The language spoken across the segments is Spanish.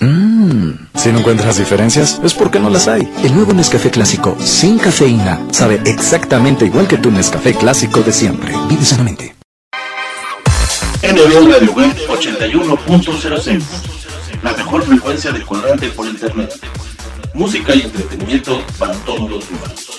Mmm, si no encuentras diferencias, es porque no las hay. El nuevo Nescafé clásico sin cafeína sabe exactamente igual que tu Nescafé clásico de siempre. Vive sanamente. NB Radio Web 81.06 La mejor frecuencia de cuadrante por internet. Música y entretenimiento para todos los humanos.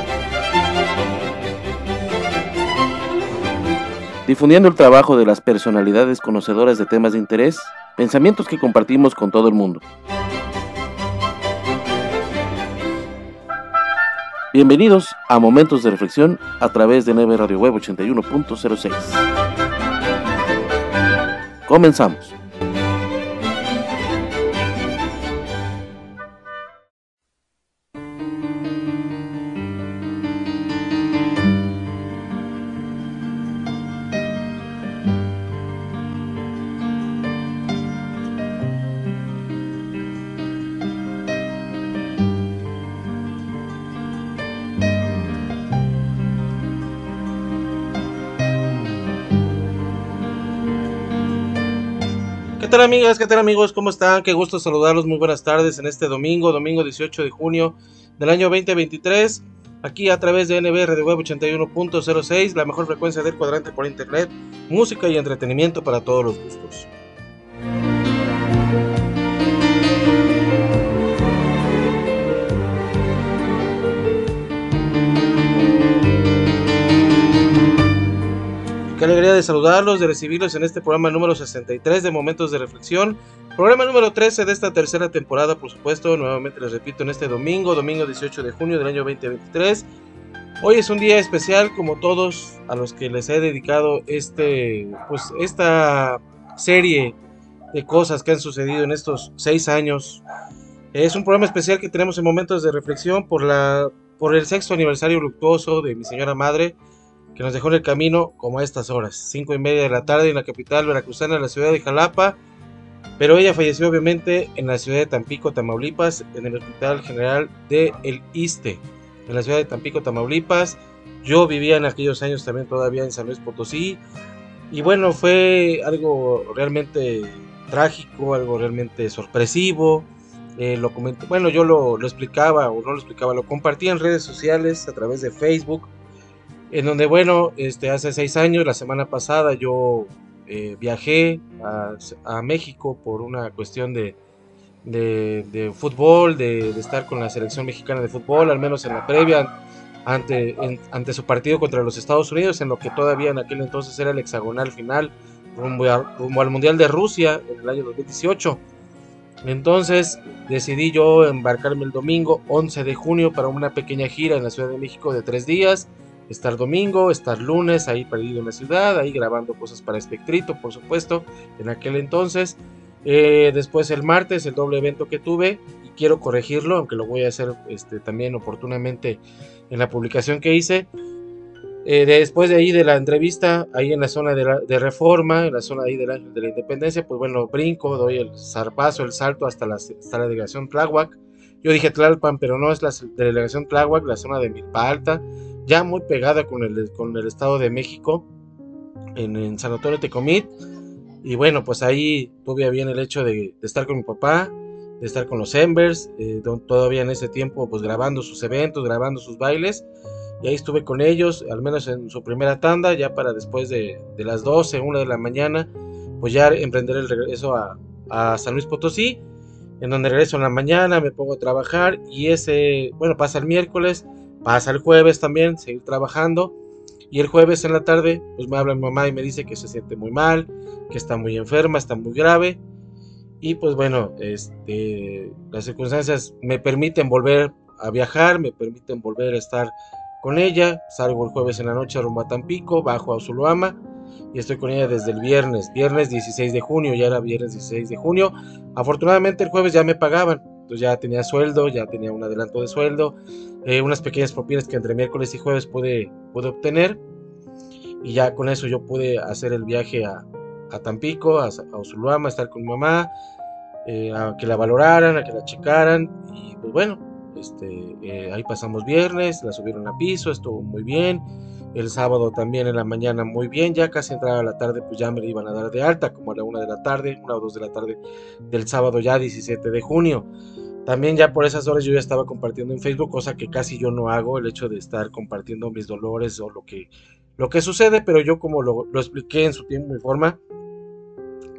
Difundiendo el trabajo de las personalidades conocedoras de temas de interés, pensamientos que compartimos con todo el mundo. Bienvenidos a Momentos de Reflexión a través de 9 Radio Web 81.06. Comenzamos. Tal amigas? ¿Qué tal amigos? ¿Cómo están? Qué gusto saludarlos. Muy buenas tardes en este domingo, domingo 18 de junio del año 2023. Aquí a través de NB Radio Web 81.06, la mejor frecuencia del cuadrante por internet, música y entretenimiento para todos los gustos. Qué alegría de saludarlos, de recibirlos en este programa número 63 de Momentos de Reflexión. Programa número 13 de esta tercera temporada, por supuesto. Nuevamente les repito, en este domingo, domingo 18 de junio del año 2023. Hoy es un día especial, como todos a los que les he dedicado este, pues, esta serie de cosas que han sucedido en estos seis años. Es un programa especial que tenemos en Momentos de Reflexión por, la, por el sexto aniversario luctuoso de mi señora madre que nos dejó en el camino como a estas horas, cinco y media de la tarde en la capital veracruzana, la ciudad de Jalapa. Pero ella falleció obviamente en la ciudad de Tampico, Tamaulipas, en el Hospital General de El Iste, en la ciudad de Tampico, Tamaulipas. Yo vivía en aquellos años también todavía en San Luis Potosí. Y bueno, fue algo realmente trágico, algo realmente sorpresivo. Eh, lo bueno, yo lo, lo, explicaba o no lo explicaba, lo compartía en redes sociales a través de Facebook, en donde, bueno, este, hace seis años, la semana pasada, yo eh, viajé a, México por una cuestión de, fútbol, de, estar con la selección mexicana de fútbol, al menos en la previa, ante, su partido contra los Estados Unidos, en lo que todavía en aquel entonces era el hexagonal final, rumbo, rumbo al Mundial de Rusia en el año 2018. Entonces decidí yo embarcarme el domingo 11 de junio para una pequeña gira en la Ciudad de México de tres días. Estar domingo, estar lunes ahí perdido en la ciudad, ahí grabando cosas para Espectrito, por supuesto, en aquel entonces. Eh, después el martes, el doble evento que tuve, y quiero corregirlo, aunque lo voy a hacer este, también oportunamente en la publicación que hice. Eh, después de ahí de la entrevista, ahí en la zona de, Reforma, en la zona ahí de la, de la, Independencia, pues bueno, brinco, doy el zarpazo, el salto hasta la, hasta la delegación Tláhuac. Yo dije Tlalpan, pero no es la delegación Tláhuac, la zona de Milpa Alta, ya muy pegada con el, con el Estado de México, en, en San Antonio Tecomit. Y bueno, pues ahí tuve bien el hecho de, estar con mi papá, de estar con los Embers, eh, todavía en ese tiempo, pues grabando sus eventos, grabando sus bailes y ahí estuve con ellos, al menos en su primera tanda, ya para después de, de las 12, 1 de la mañana, pues ya emprender el regreso a, a, San Luis Potosí, en donde regreso en la mañana, me pongo a trabajar y ese, bueno, pasa el miércoles, pasa el jueves también, seguir trabajando. Y el jueves en la tarde, pues me habla mi mamá y me dice que se siente muy mal, que está muy enferma, está muy grave. Y pues bueno, este, las circunstancias me permiten volver a viajar, me permiten volver a estar con ella. Salgo el jueves en la noche rumbo a Tampico, bajo a Zuluama y estoy con ella desde el viernes, viernes 16 de junio, ya era viernes 16 de junio. Afortunadamente el jueves ya me pagaban, entonces ya tenía sueldo, ya tenía un adelanto de sueldo, eh, unas pequeñas propinas que entre miércoles y jueves pude, pude obtener y ya con eso yo pude hacer el viaje a, a Tampico, a, a a estar con mamá, eh, a que la valoraran, a que la checaran y pues bueno, este, eh, ahí pasamos viernes, la subieron a piso, estuvo muy bien. El sábado también en la mañana muy bien, ya casi entraba la tarde, pues ya me iban a dar de alta, como a la una de la tarde, una o dos de la tarde del sábado ya 17 de junio. También ya por esas horas yo ya estaba compartiendo en Facebook, cosa que casi yo no hago, el hecho de estar compartiendo mis dolores o lo que, lo que sucede, pero yo como lo, lo expliqué en su tiempo y forma,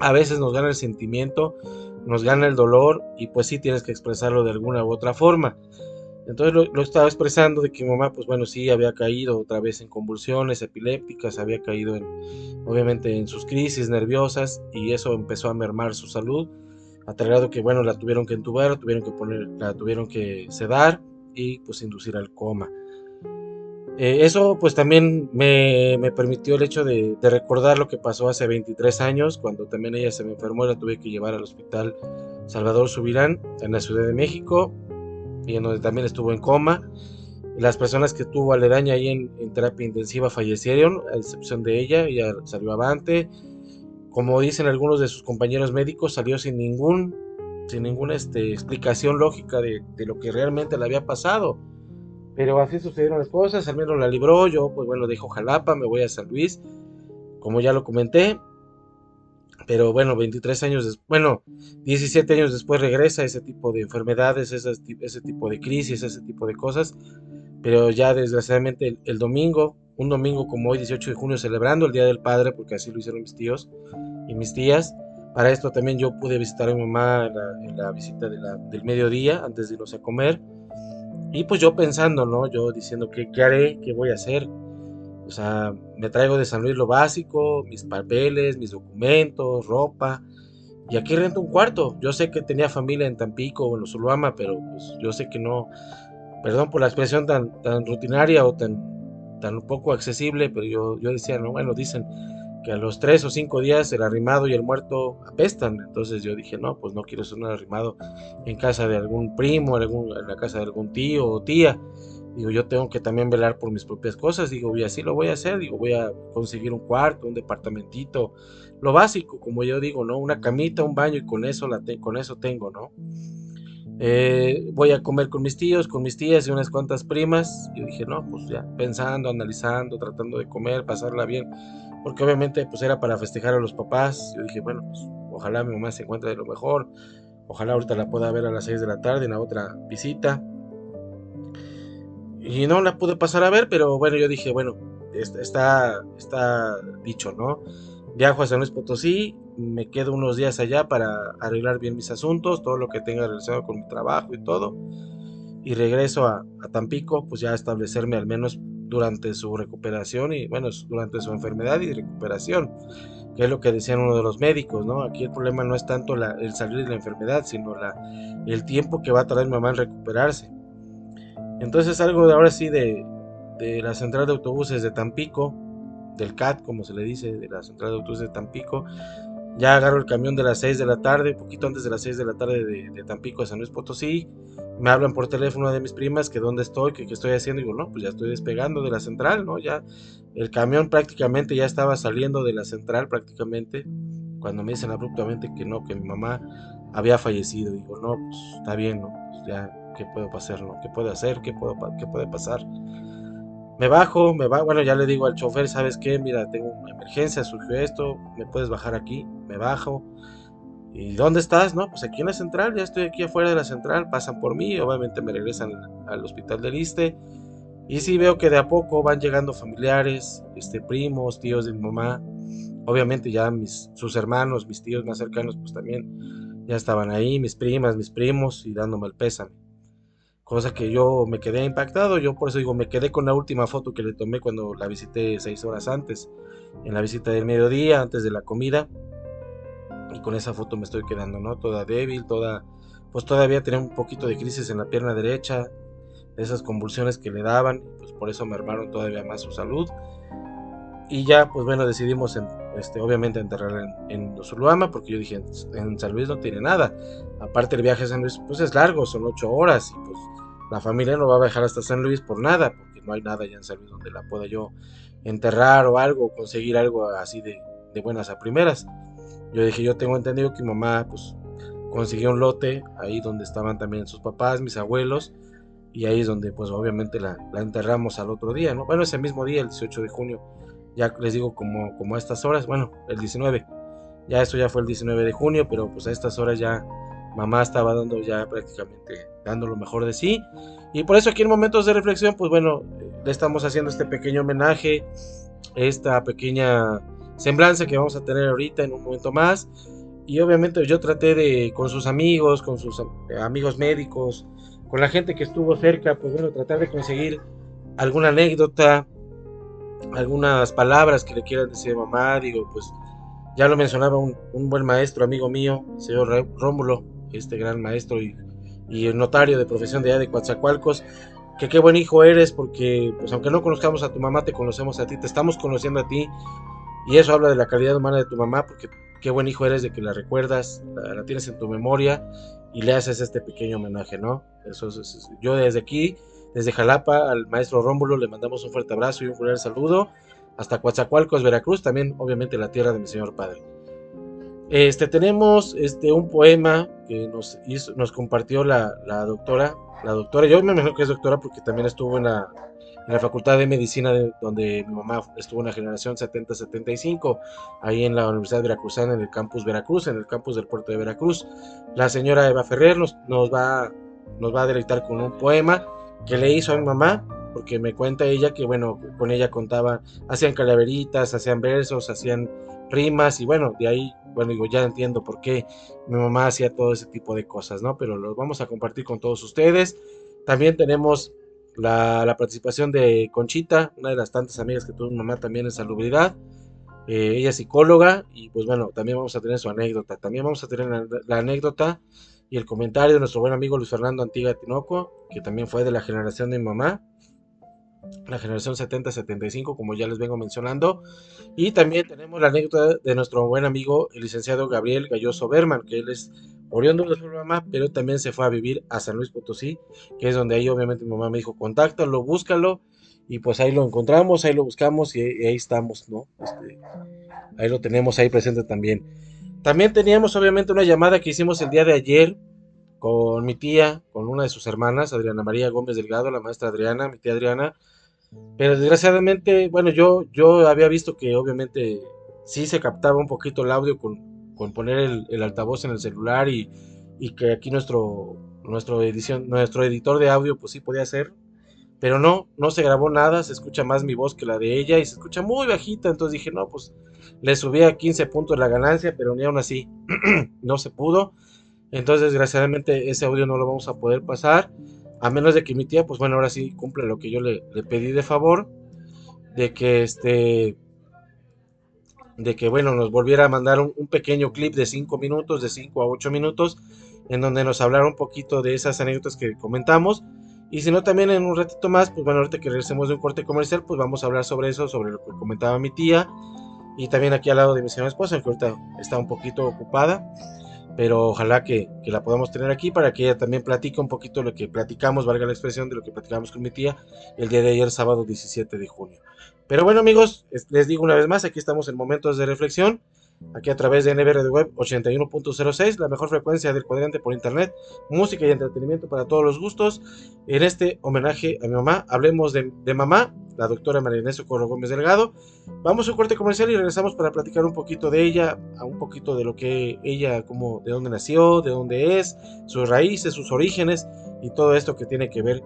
a veces nos gana el sentimiento, nos gana el dolor y pues sí tienes que expresarlo de alguna u otra forma. Entonces lo, estaba expresando de que mi mamá, pues bueno, sí había caído otra vez en convulsiones epilépticas, había caído en, obviamente en sus crisis nerviosas y eso empezó a mermar su salud, a tal grado que bueno, la tuvieron que entubar, tuvieron que poner, la tuvieron que sedar y pues inducir al coma. Eh, eso pues también me, me, permitió el hecho de, de, recordar lo que pasó hace 23 años, cuando también ella se me enfermó y la tuve que llevar al hospital Salvador Subirán en la Ciudad de México, y en donde también estuvo en coma. Las personas que tuvo aledaña ahí en, en terapia intensiva fallecieron, a excepción de ella, ella salió avante. Como dicen algunos de sus compañeros médicos, salió sin ningún sin ninguna este, explicación lógica de, lo que realmente le había pasado. Pero así sucedieron las cosas, al menos la libró, yo pues bueno, dejo Jalapa, me voy a San Luis, como ya lo comenté, pero bueno, 23 años después, bueno, 17 años después regresa ese tipo de enfermedades, ese, tipo de crisis, ese tipo de cosas, pero ya desgraciadamente el, domingo, un domingo como hoy, 18 de junio, celebrando el Día del Padre, porque así lo hicieron mis tíos y mis tías, para esto también yo pude visitar a mi mamá en la, en la visita de la, del mediodía, antes de irnos a comer, y pues yo pensando, ¿no? Yo diciendo, ¿qué, qué haré? ¿Qué voy a hacer? O sea, me traigo de San Luis lo básico, mis papeles, mis documentos, ropa. Y aquí rento un cuarto. Yo sé que tenía familia en Tampico o en Los pero pues yo sé que no. Perdón por la expresión tan, tan rutinaria o tan, tan poco accesible, pero yo, yo decía, no, bueno, dicen que a los tres o cinco días el arrimado y el muerto apestan. Entonces yo dije, no, pues no quiero un arrimado en casa de algún primo, algún, en la casa de algún tío o tía. Digo, yo tengo que también velar por mis propias cosas. Digo, y así lo voy a hacer. Digo, voy a conseguir un cuarto, un departamentito, lo básico, como yo digo, ¿no? Una camita, un baño y con eso, la con eso tengo, ¿no? Eh, voy a comer con mis tíos, con mis tías y unas cuantas primas. Yo dije, no, pues ya, pensando, analizando, tratando de comer, pasarla bien, porque obviamente pues era para festejar a los papás. Yo dije, bueno, pues ojalá mi mamá se encuentre de lo mejor, ojalá ahorita la pueda ver a las 6 de la tarde en la otra visita. Y no la pude pasar a ver, pero bueno, yo dije, bueno, está, está dicho, ¿no? Viajo a San Luis Potosí, me quedo unos días allá para arreglar bien mis asuntos, todo lo que tenga relacionado con mi trabajo y todo. Y regreso a, Tampico, pues ya a establecerme al menos durante su recuperación y bueno, durante su enfermedad y recuperación, que es lo que decían uno de los médicos, ¿no? Aquí el problema no es tanto el salir de la enfermedad, sino la, el tiempo que va a tardar mi mamá en recuperarse. Entonces algo de ahora sí de, de la central de autobuses de Tampico, del CAT, como se le dice, de la central de autobuses de Tampico. Ya agarro el camión de las 6 de la tarde, poquito antes de las 6 de la tarde de, Tampico a San Luis Potosí. Me hablan por teléfono de mis primas que dónde estoy, que qué estoy haciendo. Digo, no, pues ya estoy despegando de la central, ¿no? Ya el camión prácticamente ya estaba saliendo de la central prácticamente. Cuando me dicen abruptamente que no, que mi mamá había fallecido. Digo, no, pues está bien, ¿no? Pues ya, ¿qué puedo hacer, no? ¿Qué puedo hacer? ¿Qué, puedo, qué puede pasar? Me bajo, me va, bueno, ya le digo al chofer, ¿sabes qué? Mira, tengo una emergencia, surgió esto, me puedes bajar aquí, me bajo. ¿Y dónde estás? No, pues aquí en la central, ya estoy aquí afuera de la central, pasan por mí, obviamente me regresan al hospital del Iste. Y sí veo que de a poco van llegando familiares, este, primos, tíos de mi mamá. Obviamente ya mis, sus hermanos, mis tíos más cercanos, pues también ya estaban ahí, mis primas, mis primos, y dándome el pésame cosa que yo me quedé impactado, yo por eso digo, me quedé con la última foto que le tomé cuando la visité seis horas antes, en la visita del mediodía, antes de la comida, y con esa foto me estoy quedando, ¿no? Toda débil, toda, pues todavía tenía un poquito de crisis en la pierna derecha, esas convulsiones que le daban, pues por eso me armaron todavía más su salud. Y ya, pues bueno, decidimos, este, obviamente, enterrarla en, en Zuluama, porque yo dije, en San Luis no tiene nada. Aparte, el viaje a San Luis, pues es largo, son ocho horas, y pues la familia no va a viajar hasta San Luis por nada, porque no hay nada allá en San Luis donde la pueda yo enterrar o algo, conseguir algo así de, buenas a primeras. Yo dije, yo tengo entendido que mi mamá pues consiguió un lote ahí donde estaban también sus papás, mis abuelos, y ahí es donde pues obviamente la, enterramos al otro día, ¿no? Bueno, ese mismo día, el 18 de junio, ya les digo como, como a estas horas, bueno, el 19, ya eso ya fue el 19 de junio, pero pues a estas horas ya mamá estaba dando ya prácticamente dando lo mejor de sí. Y por eso aquí en momentos de reflexión, pues bueno, le estamos haciendo este pequeño homenaje, esta pequeña semblanza que vamos a tener ahorita en un momento más. Y obviamente yo traté de, con sus amigos, con sus amigos médicos, con la gente que estuvo cerca, pues bueno, tratar de conseguir alguna anécdota, algunas palabras que le quieran decir a mamá. Digo, pues ya lo mencionaba un, un buen maestro, amigo mío, señor Rómulo, este gran maestro y, el notario de profesión de allá de Coatzacoalcos, que qué buen hijo eres, porque pues aunque no conozcamos a tu mamá, te conocemos a ti, te estamos conociendo a ti, y eso habla de la calidad humana de tu mamá, porque qué buen hijo eres de que la recuerdas, la, tienes en tu memoria y le haces este pequeño homenaje, ¿no? Eso es, yo desde aquí, desde Jalapa, al maestro Rómulo le mandamos un fuerte abrazo y un fuerte saludo, hasta Coatzacoalcos, Veracruz, también obviamente la tierra de mi señor padre. Este, tenemos este, un poema que nos, nos compartió la, doctora. La doctora, yo me imagino que es doctora porque también estuvo en la, Facultad de Medicina, donde mi mamá estuvo en la generación 70-75, ahí en la Universidad Veracruzana, en el campus Veracruz, en el campus del puerto de Veracruz. La señora Eva Ferrer nos, nos, va, nos va a deleitar con un poema que le hizo a mi mamá, porque me cuenta ella que, bueno, con ella contaba, hacían calaveritas, hacían versos, hacían rimas, y bueno, de ahí bueno, digo, ya entiendo por qué mi mamá hacía todo ese tipo de cosas, ¿no? Pero los vamos a compartir con todos ustedes. También tenemos la, participación de Conchita, una de las tantas amigas que tuvo mi mamá también en salubridad. Eh, ella es psicóloga y pues bueno, también vamos a tener su anécdota. También vamos a tener la, anécdota y el comentario de nuestro buen amigo Luis Fernando Antiga Tinoco, que también fue de la generación de mi mamá la generación 70-75, como ya les vengo mencionando. Y también tenemos la anécdota de nuestro buen amigo, el licenciado Gabriel Galloso Berman, que él es oriundo de su mamá, pero también se fue a vivir a San Luis Potosí, que es donde ahí obviamente mi mamá me dijo, contáctalo, búscalo, y pues ahí lo encontramos, ahí lo buscamos y, y ahí estamos, ¿no? Este, ahí lo tenemos ahí presente también. También teníamos obviamente una llamada que hicimos el día de ayer con mi tía, con una de sus hermanas, Adriana María Gómez Delgado, la maestra Adriana, mi tía Adriana, pero desgraciadamente, bueno, yo, yo había visto que obviamente sí se captaba un poquito el audio con, con poner el, altavoz en el celular y, y que aquí nuestro, nuestro, edición, nuestro editor de audio pues sí podía hacer, pero no, no se grabó nada, se escucha más mi voz que la de ella y se escucha muy bajita, entonces dije, no, pues le subí a 15 puntos la ganancia, pero ni aún así no se pudo. Entonces, desgraciadamente, ese audio no lo vamos a poder pasar. A menos de que mi tía, pues bueno, ahora sí cumple lo que yo le, pedí de favor. De que este. De que, bueno, nos volviera a mandar un, un pequeño clip de 5 minutos, de 5 a 8 minutos, en donde nos hablara un poquito de esas anécdotas que comentamos. Y si no, también en un ratito más, pues bueno, ahorita que regresemos de un corte comercial, pues vamos a hablar sobre eso, sobre lo que comentaba mi tía. Y también aquí al lado de mi señora esposa, que ahorita está un poquito ocupada pero ojalá que, que, la podamos tener aquí para que ella también platique un poquito lo que platicamos, valga la expresión de lo que platicamos con mi tía el día de ayer, sábado 17 de junio. Pero bueno amigos, les digo una vez más, aquí estamos en momentos de reflexión, aquí a través de NBR de Web 81.06, la mejor frecuencia del cuadrante por internet, música y entretenimiento para todos los gustos. En este homenaje a mi mamá, hablemos de, mamá, la doctora María Inés Socorro Gómez Delgado. Vamos a un corte comercial y regresamos para platicar un poquito de ella, a un poquito de lo que ella, como, de dónde nació, de dónde es, sus raíces, sus orígenes y todo esto que tiene que ver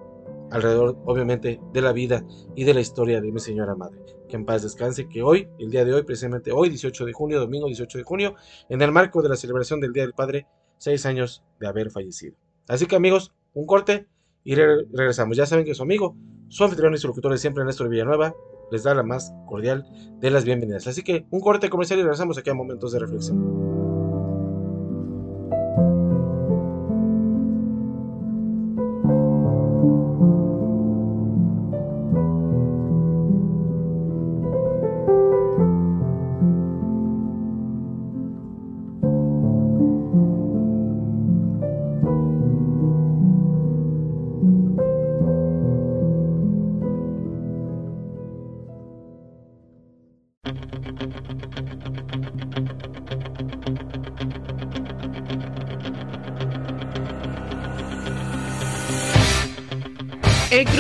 alrededor, obviamente, de la vida y de la historia de mi señora madre. Que en paz descanse, que hoy, el día de hoy, precisamente hoy, 18 de junio, domingo 18 de junio, en el marco de la celebración del Día del Padre, seis años de haber fallecido. Así que amigos, un corte y re regresamos. Ya saben que su amigo, su anfitrión y su locutor de siempre, Néstor Villanueva, les da la más cordial de las bienvenidas. Así que un corte comercial y regresamos aquí a momentos de reflexión.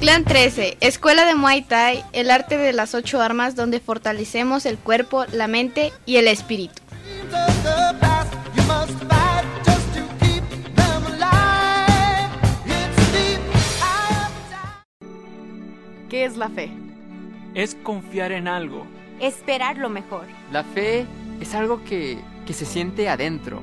Clan 13, Escuela de Muay Thai, el arte de las ocho armas donde fortalecemos el cuerpo, la mente y el espíritu. ¿Qué es la fe? Es confiar en algo. Esperar lo mejor. La fe es algo que, que se siente adentro,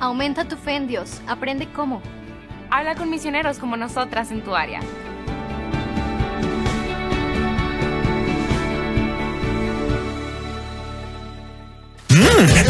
Aumenta tu fe en Dios. Aprende cómo. Habla con misioneros como nosotras en tu área.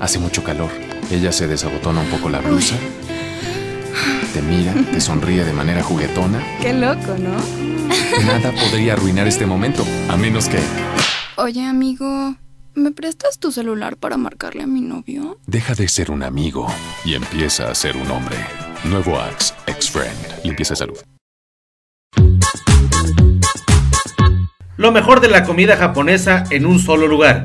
Hace mucho calor. Ella se desabotona un poco la blusa. Te mira, te sonríe de manera juguetona. Qué loco, ¿no? Nada podría arruinar este momento, a menos que Oye, amigo, ¿me prestas tu celular para marcarle a mi novio? deja de ser un amigo y empieza a ser un hombre. Nuevo Axe, Ex-Friend. Limpieza de salud. Lo mejor de la comida japonesa en un solo lugar.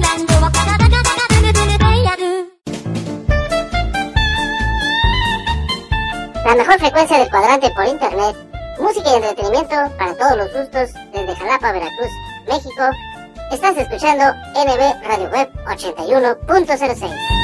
La mejor frecuencia del cuadrante por internet. Música y entretenimiento para todos los gustos desde Jalapa, Veracruz, México. Estás escuchando NB Radio Web 81.06.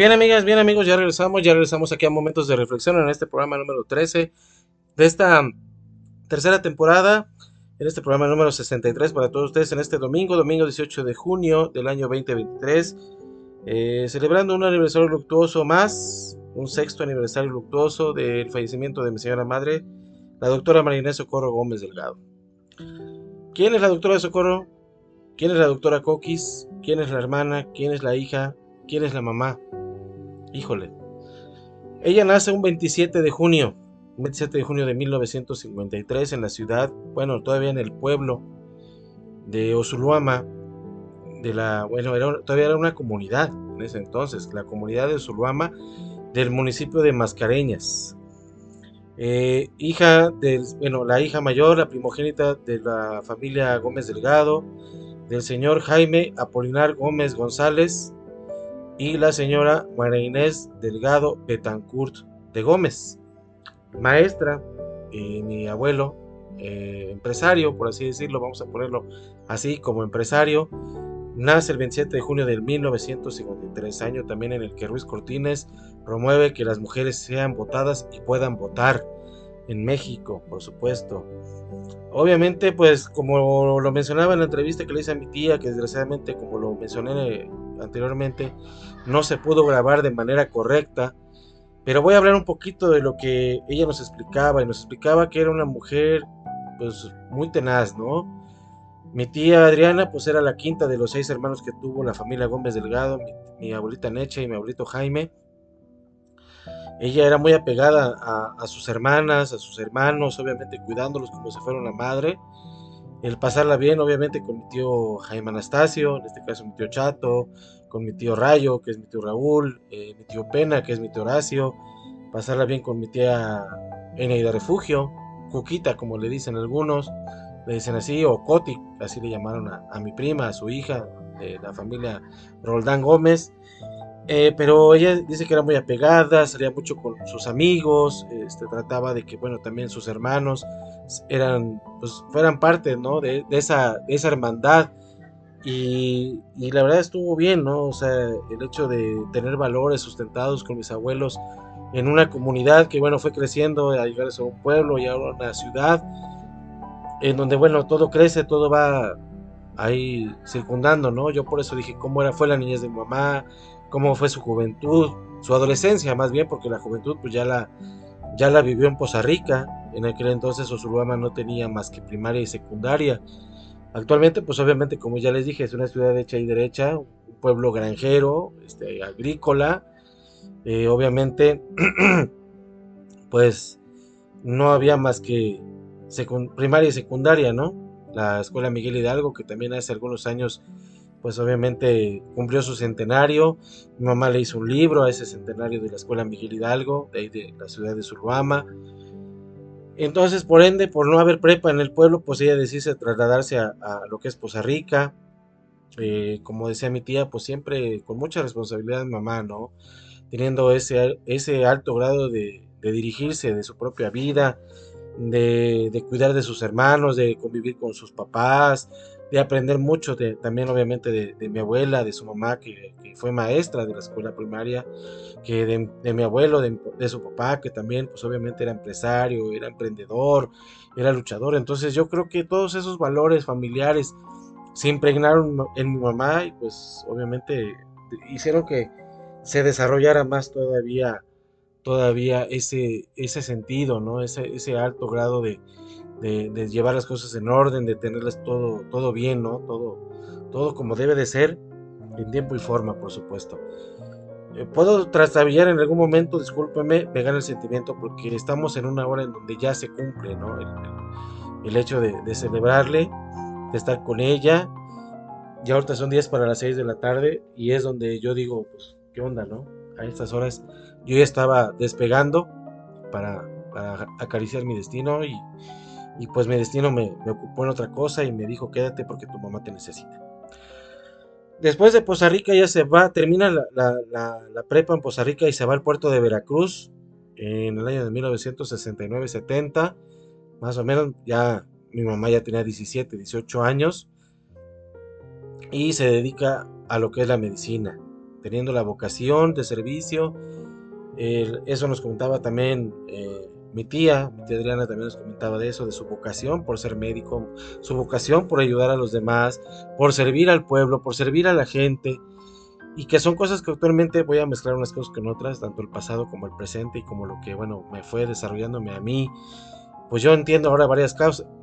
bien amigas, bien amigos, ya regresamos, ya regresamos aquí a Momentos de Reflexión en este programa número 13 de esta tercera temporada, en este programa número 63 para todos ustedes en este domingo, domingo 18 de junio del año 2023, eh, celebrando un aniversario luctuoso más, un sexto aniversario luctuoso del fallecimiento de mi señora madre, la doctora Marinés Socorro Gómez Delgado. ¿Quién es la doctora Socorro? ¿Quién es la doctora Coquis? ¿Quién es la hermana? ¿Quién es la hija? ¿Quién es la mamá? Híjole. Ella nace un 27 de junio, 27 de junio de 1953 en la ciudad, bueno, todavía en el pueblo de Osuluama, de la, bueno, todavía era una comunidad en ese entonces, la comunidad de Osuluama del municipio de Mascareñas. Eh, hija del, bueno, la hija mayor, la primogénita de la familia Gómez Delgado, del señor Jaime Apolinar Gómez González, y la señora María Inés Delgado Betancourt de Gómez, maestra, y mi abuelo, eh, empresario, por así decirlo, vamos a ponerlo así como empresario, nace el 27 de junio de 1953, año también en el que Ruiz Cortines promueve que las mujeres sean votadas y puedan votar en México, por supuesto. Obviamente, pues como lo mencionaba en la entrevista que le hice a mi tía, que desgraciadamente, como lo mencioné anteriormente, no se pudo grabar de manera correcta, pero voy a hablar un poquito de lo que ella nos explicaba, y nos explicaba que era una mujer, pues, muy tenaz, ¿no? Mi tía Adriana, pues, era la quinta de los seis hermanos que tuvo la familia Gómez Delgado, mi, abuelita Necha y mi abuelito Jaime. Ella era muy apegada a, a, sus hermanas, a sus hermanos, obviamente cuidándolos como si fuera una madre. El pasarla bien, obviamente, con mi tío Jaime Anastasio, en este caso mi tío Chato, con mi tío Rayo, que es mi tío Raúl, eh, mi tío Pena, que es mi tío Horacio, pasarla bien con mi tía Eneida Refugio, Cuquita, como le dicen algunos, le dicen así, o Coti, así le llamaron a, mi prima, a su hija, de la familia Roldán Gómez. Eh, pero ella dice que era muy apegada, salía mucho con sus amigos, este, trataba de que, bueno, también sus hermanos eran, pues, fueran parte, ¿no? De esa hermandad. Y, la verdad estuvo bien, ¿no? O sea, el hecho de tener valores sustentados con mis abuelos en una comunidad que, bueno, fue creciendo a llegar a un pueblo y ahora una ciudad, en donde, bueno, todo crece, todo va ahí circundando, ¿no? Yo por eso dije, ¿cómo era, fue la niñez de mi mamá? cómo fue su juventud, su adolescencia más bien, porque la juventud pues ya la, ya la vivió en Poza Rica, en aquel entonces Osulama no tenía más que primaria y secundaria, Actualmente, pues obviamente, como ya les dije, es una ciudad hecha y derecha, un pueblo granjero, este, agrícola. Eh, obviamente, pues no había más que primaria y secundaria, ¿no? La escuela Miguel Hidalgo, que también hace algunos años, pues obviamente cumplió su centenario. Mi mamá le hizo un libro a ese centenario de la escuela Miguel Hidalgo, de ahí de la ciudad de Surubama. Entonces, por ende, por no haber prepa en el pueblo, pues ella decide trasladarse a, lo que es Poza Rica. Eh, como decía mi tía, pues siempre con mucha responsabilidad mamá, ¿no? Teniendo ese, ese alto grado de, dirigirse de su propia vida, de, cuidar de sus hermanos, de convivir con sus papás, de aprender mucho de, también obviamente de, mi abuela, de su mamá que, fue maestra de la escuela primaria, que de, mi abuelo, de, su papá que también pues obviamente era empresario, era emprendedor, era luchador. Entonces yo creo que todos esos valores familiares se impregnaron en mi mamá y pues obviamente hicieron que se desarrollara más todavía todavía ese, ese sentido, ¿no? Ese, ese alto grado de, de, llevar las cosas en orden, de tenerlas todo, todo bien, ¿no? Todo, todo como debe de ser, en tiempo y forma, por supuesto. Eh, puedo trastabillar en algún momento, discúlpeme, me gana el sentimiento porque estamos en una hora en donde ya se cumple, ¿no? El, hecho de, celebrarle, de estar con ella. Ya ahorita son días para las 6 de la tarde y es donde yo digo, pues, ¿qué onda, no? A estas horas yo ya estaba despegando para, para acariciar mi destino y, y pues mi destino me, ocupó en otra cosa y me dijo quédate porque tu mamá te necesita. Después de Poza Rica ya se va, termina la, prepa en Poza Rica y se va al puerto de Veracruz en el año de 1969-70. Más o menos ya mi mamá ya tenía 17, 18 años y se dedica a lo que es la medicina, teniendo la vocación de servicio. eso nos contaba también eh, mi tía, mi tía Adriana también nos comentaba de eso, de su vocación por ser médico, su vocación por ayudar a los demás, por servir al pueblo, por servir a la gente, y que son cosas que actualmente voy a mezclar unas cosas con otras, tanto el pasado como el presente y como lo que, bueno, me fue desarrollándome a mí. Pues yo entiendo ahora varias,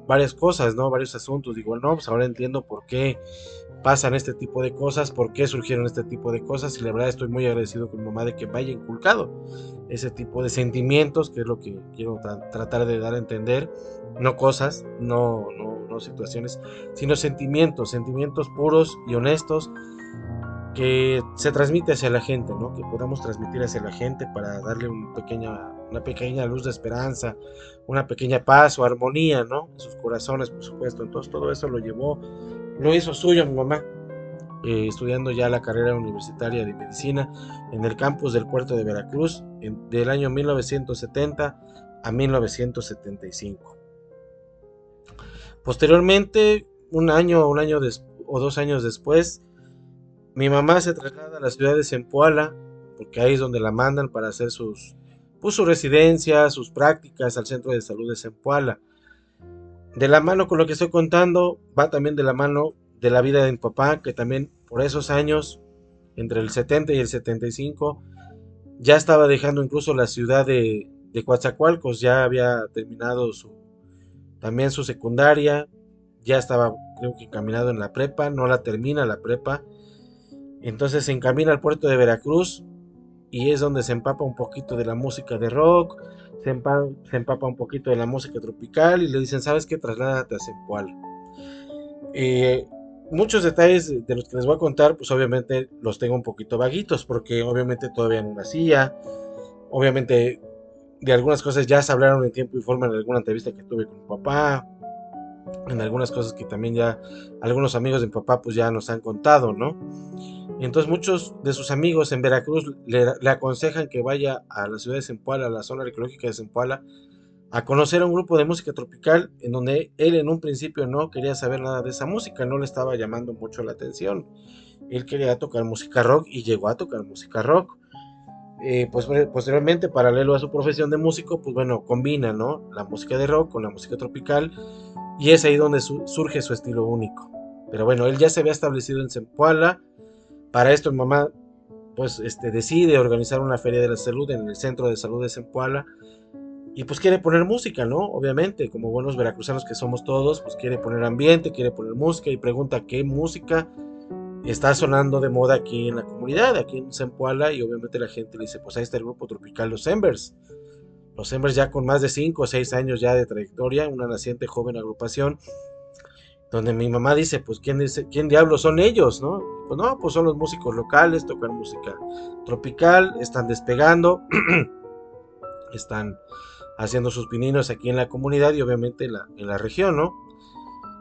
varias cosas, ¿no? Varios asuntos. Digo, no, pues ahora entiendo por qué pasan este tipo de cosas, por qué surgieron este tipo de cosas y la verdad estoy muy agradecido con mi mamá de que me haya inculcado ese tipo de sentimientos, que es lo que quiero tratar de dar a entender, no cosas, no, no, no situaciones, sino sentimientos, sentimientos puros y honestos que se transmite hacia la gente, ¿no? que podamos transmitir hacia la gente para darle un pequeña, una pequeña luz de esperanza, una pequeña paz o armonía ¿no? en sus corazones, por supuesto. Entonces todo eso lo llevó lo hizo suyo mi mamá, eh, estudiando ya la carrera universitaria de medicina en el campus del puerto de Veracruz del año 1970 a 1975. Posteriormente, un año, un año o dos años después, mi mamá se traslada a la ciudad de Zempoala, porque ahí es donde la mandan para hacer sus, pues, su residencia, sus prácticas al centro de salud de Zempoala. De la mano con lo que estoy contando, va también de la mano de la vida de mi papá, que también por esos años, entre el 70 y el 75, ya estaba dejando incluso la ciudad de, de Coatzacoalcos, ya había terminado su, también su secundaria, ya estaba creo que encaminado en la prepa, no la termina la prepa, entonces se encamina al puerto de Veracruz y es donde se empapa un poquito de la música de rock, se, empapa un poquito de la música tropical y le dicen, ¿sabes qué? Trasládate a Zempoala. Eh, muchos detalles de los que les voy a contar, pues obviamente los tengo un poquito vaguitos, porque obviamente todavía no nacía, obviamente de algunas cosas ya se hablaron en tiempo y forma en alguna entrevista que tuve con mi papá, en algunas cosas que también ya algunos amigos de mi papá pues ya nos han contado, ¿no? entonces muchos de sus amigos en Veracruz le, aconsejan que vaya a la ciudad de Zempoala, a la zona arqueológica de Zempoala, a conocer a un grupo de música tropical en donde él en un principio no quería saber nada de esa música, no le estaba llamando mucho la atención. Él quería tocar música rock y llegó a tocar música rock. Eh, pues posteriormente, paralelo a su profesión de músico, pues bueno, combina ¿no? la música de rock con la música tropical y es ahí donde surge su estilo único. Pero bueno, él ya se había establecido en Zempoala, para esto mamá pues este, decide organizar una feria de la salud en el centro de salud de Zempoala y pues quiere poner música, ¿no? Obviamente, como buenos veracruzanos que somos todos, pues quiere poner ambiente, quiere poner música y pregunta qué música está sonando de moda aquí en la comunidad, aquí en Zempoala, y obviamente la gente le dice, pues ahí está el grupo tropical Los Embers. Los Embers ya con más de 5 o 6 años ya de trayectoria, una naciente joven agrupación, donde mi mamá dice, pues ¿quién, quién diablos son ellos, no? Pues no, pues son los músicos locales, tocan música tropical, están despegando, están haciendo sus pininos aquí en la comunidad y obviamente en la, en la región, ¿no?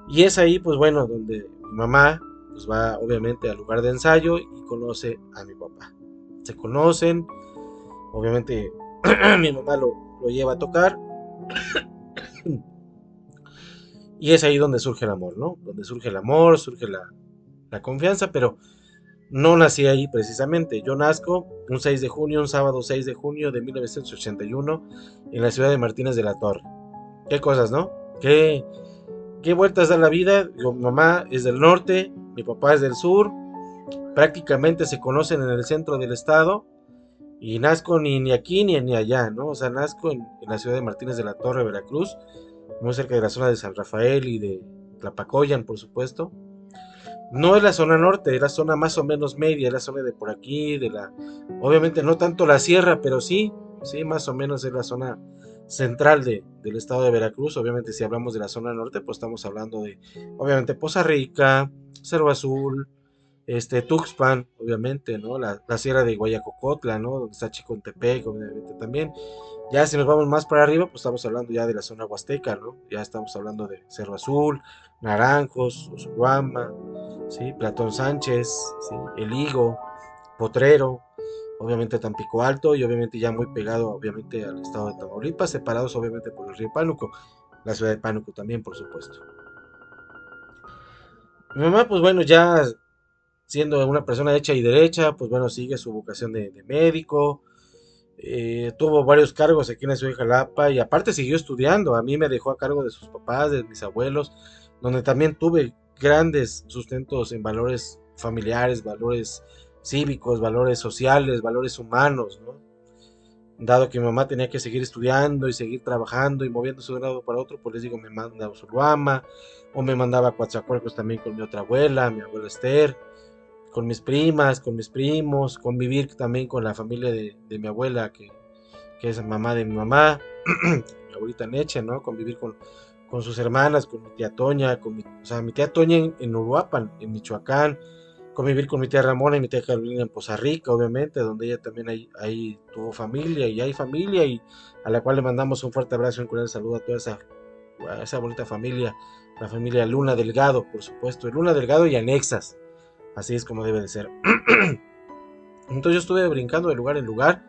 Y es ahí, pues bueno, donde mi mamá pues va obviamente al lugar de ensayo y conoce a mi papá. Se conocen, obviamente mi mamá lo, lo lleva a tocar. y es ahí donde surge el amor, ¿no? Donde surge el amor, surge la, la confianza, pero no nací ahí precisamente. Yo nazco un 6 de junio, un sábado 6 de junio de 1981, en la ciudad de Martínez de la Torre. Qué cosas, ¿no? Qué, qué vueltas da la vida. Mamá es del norte, mi papá es del sur. Prácticamente se conocen en el centro del estado. Y nazco ni, ni aquí ni, ni allá, ¿no? O sea, nazco en, la ciudad de Martínez de la Torre, Veracruz, muy cerca de la zona de San Rafael y de Tlapacoyan, por supuesto. No es la zona norte, es la zona más o menos media, es la zona de por aquí, de la, obviamente no tanto la sierra, pero sí, sí, más o menos es la zona central de, del estado de Veracruz. Obviamente si hablamos de la zona norte, pues estamos hablando de, obviamente Poza Rica, Cerro Azul, este, Tuxpan, obviamente, ¿no? La, la sierra de Guayacocotla, ¿no? Donde está Chicontepec, obviamente también. Ya si nos vamos más para arriba, pues estamos hablando ya de la zona huasteca, ¿no? Ya estamos hablando de Cerro Azul, Naranjos, Osuguama, ¿sí? Platón Sánchez, ¿sí? El Higo, Potrero, obviamente Tampico Alto y obviamente ya muy pegado obviamente al estado de Tamaulipas, separados obviamente por el río Pánuco, la ciudad de Pánuco también, por supuesto. Mi mamá, pues bueno, ya siendo una persona hecha y derecha, pues bueno, sigue su vocación de, médico, eh, tuvo varios cargos aquí en la ciudad de Jalapa y aparte siguió estudiando. A mí me dejó a cargo de sus papás, de mis abuelos, donde también tuve grandes sustentos en valores familiares, valores cívicos, valores sociales, valores humanos, ¿no? Dado que mi mamá tenía que seguir estudiando y seguir trabajando y moviéndose de un lado para otro, pues les digo, me mandaba a Uruama o me mandaba a Coatzacoalcos también con mi otra abuela, mi abuela Esther con mis primas, con mis primos, convivir también con la familia de, mi abuela, que, es mamá de mi mamá, abuelita Neche, ¿no? Convivir con, sus hermanas, con mi tía Toña, con mi, o sea, mi tía Toña en, en, Uruapan, en Michoacán, convivir con mi tía Ramona y mi tía Carolina en Poza Rica, obviamente, donde ella también ahí, tuvo familia y hay familia y a la cual le mandamos un fuerte abrazo y un cordial saludo a toda esa, esa bonita familia, la familia Luna Delgado, por supuesto, Luna Delgado y anexas. Así es como debe de ser. Entonces yo estuve brincando de lugar en lugar,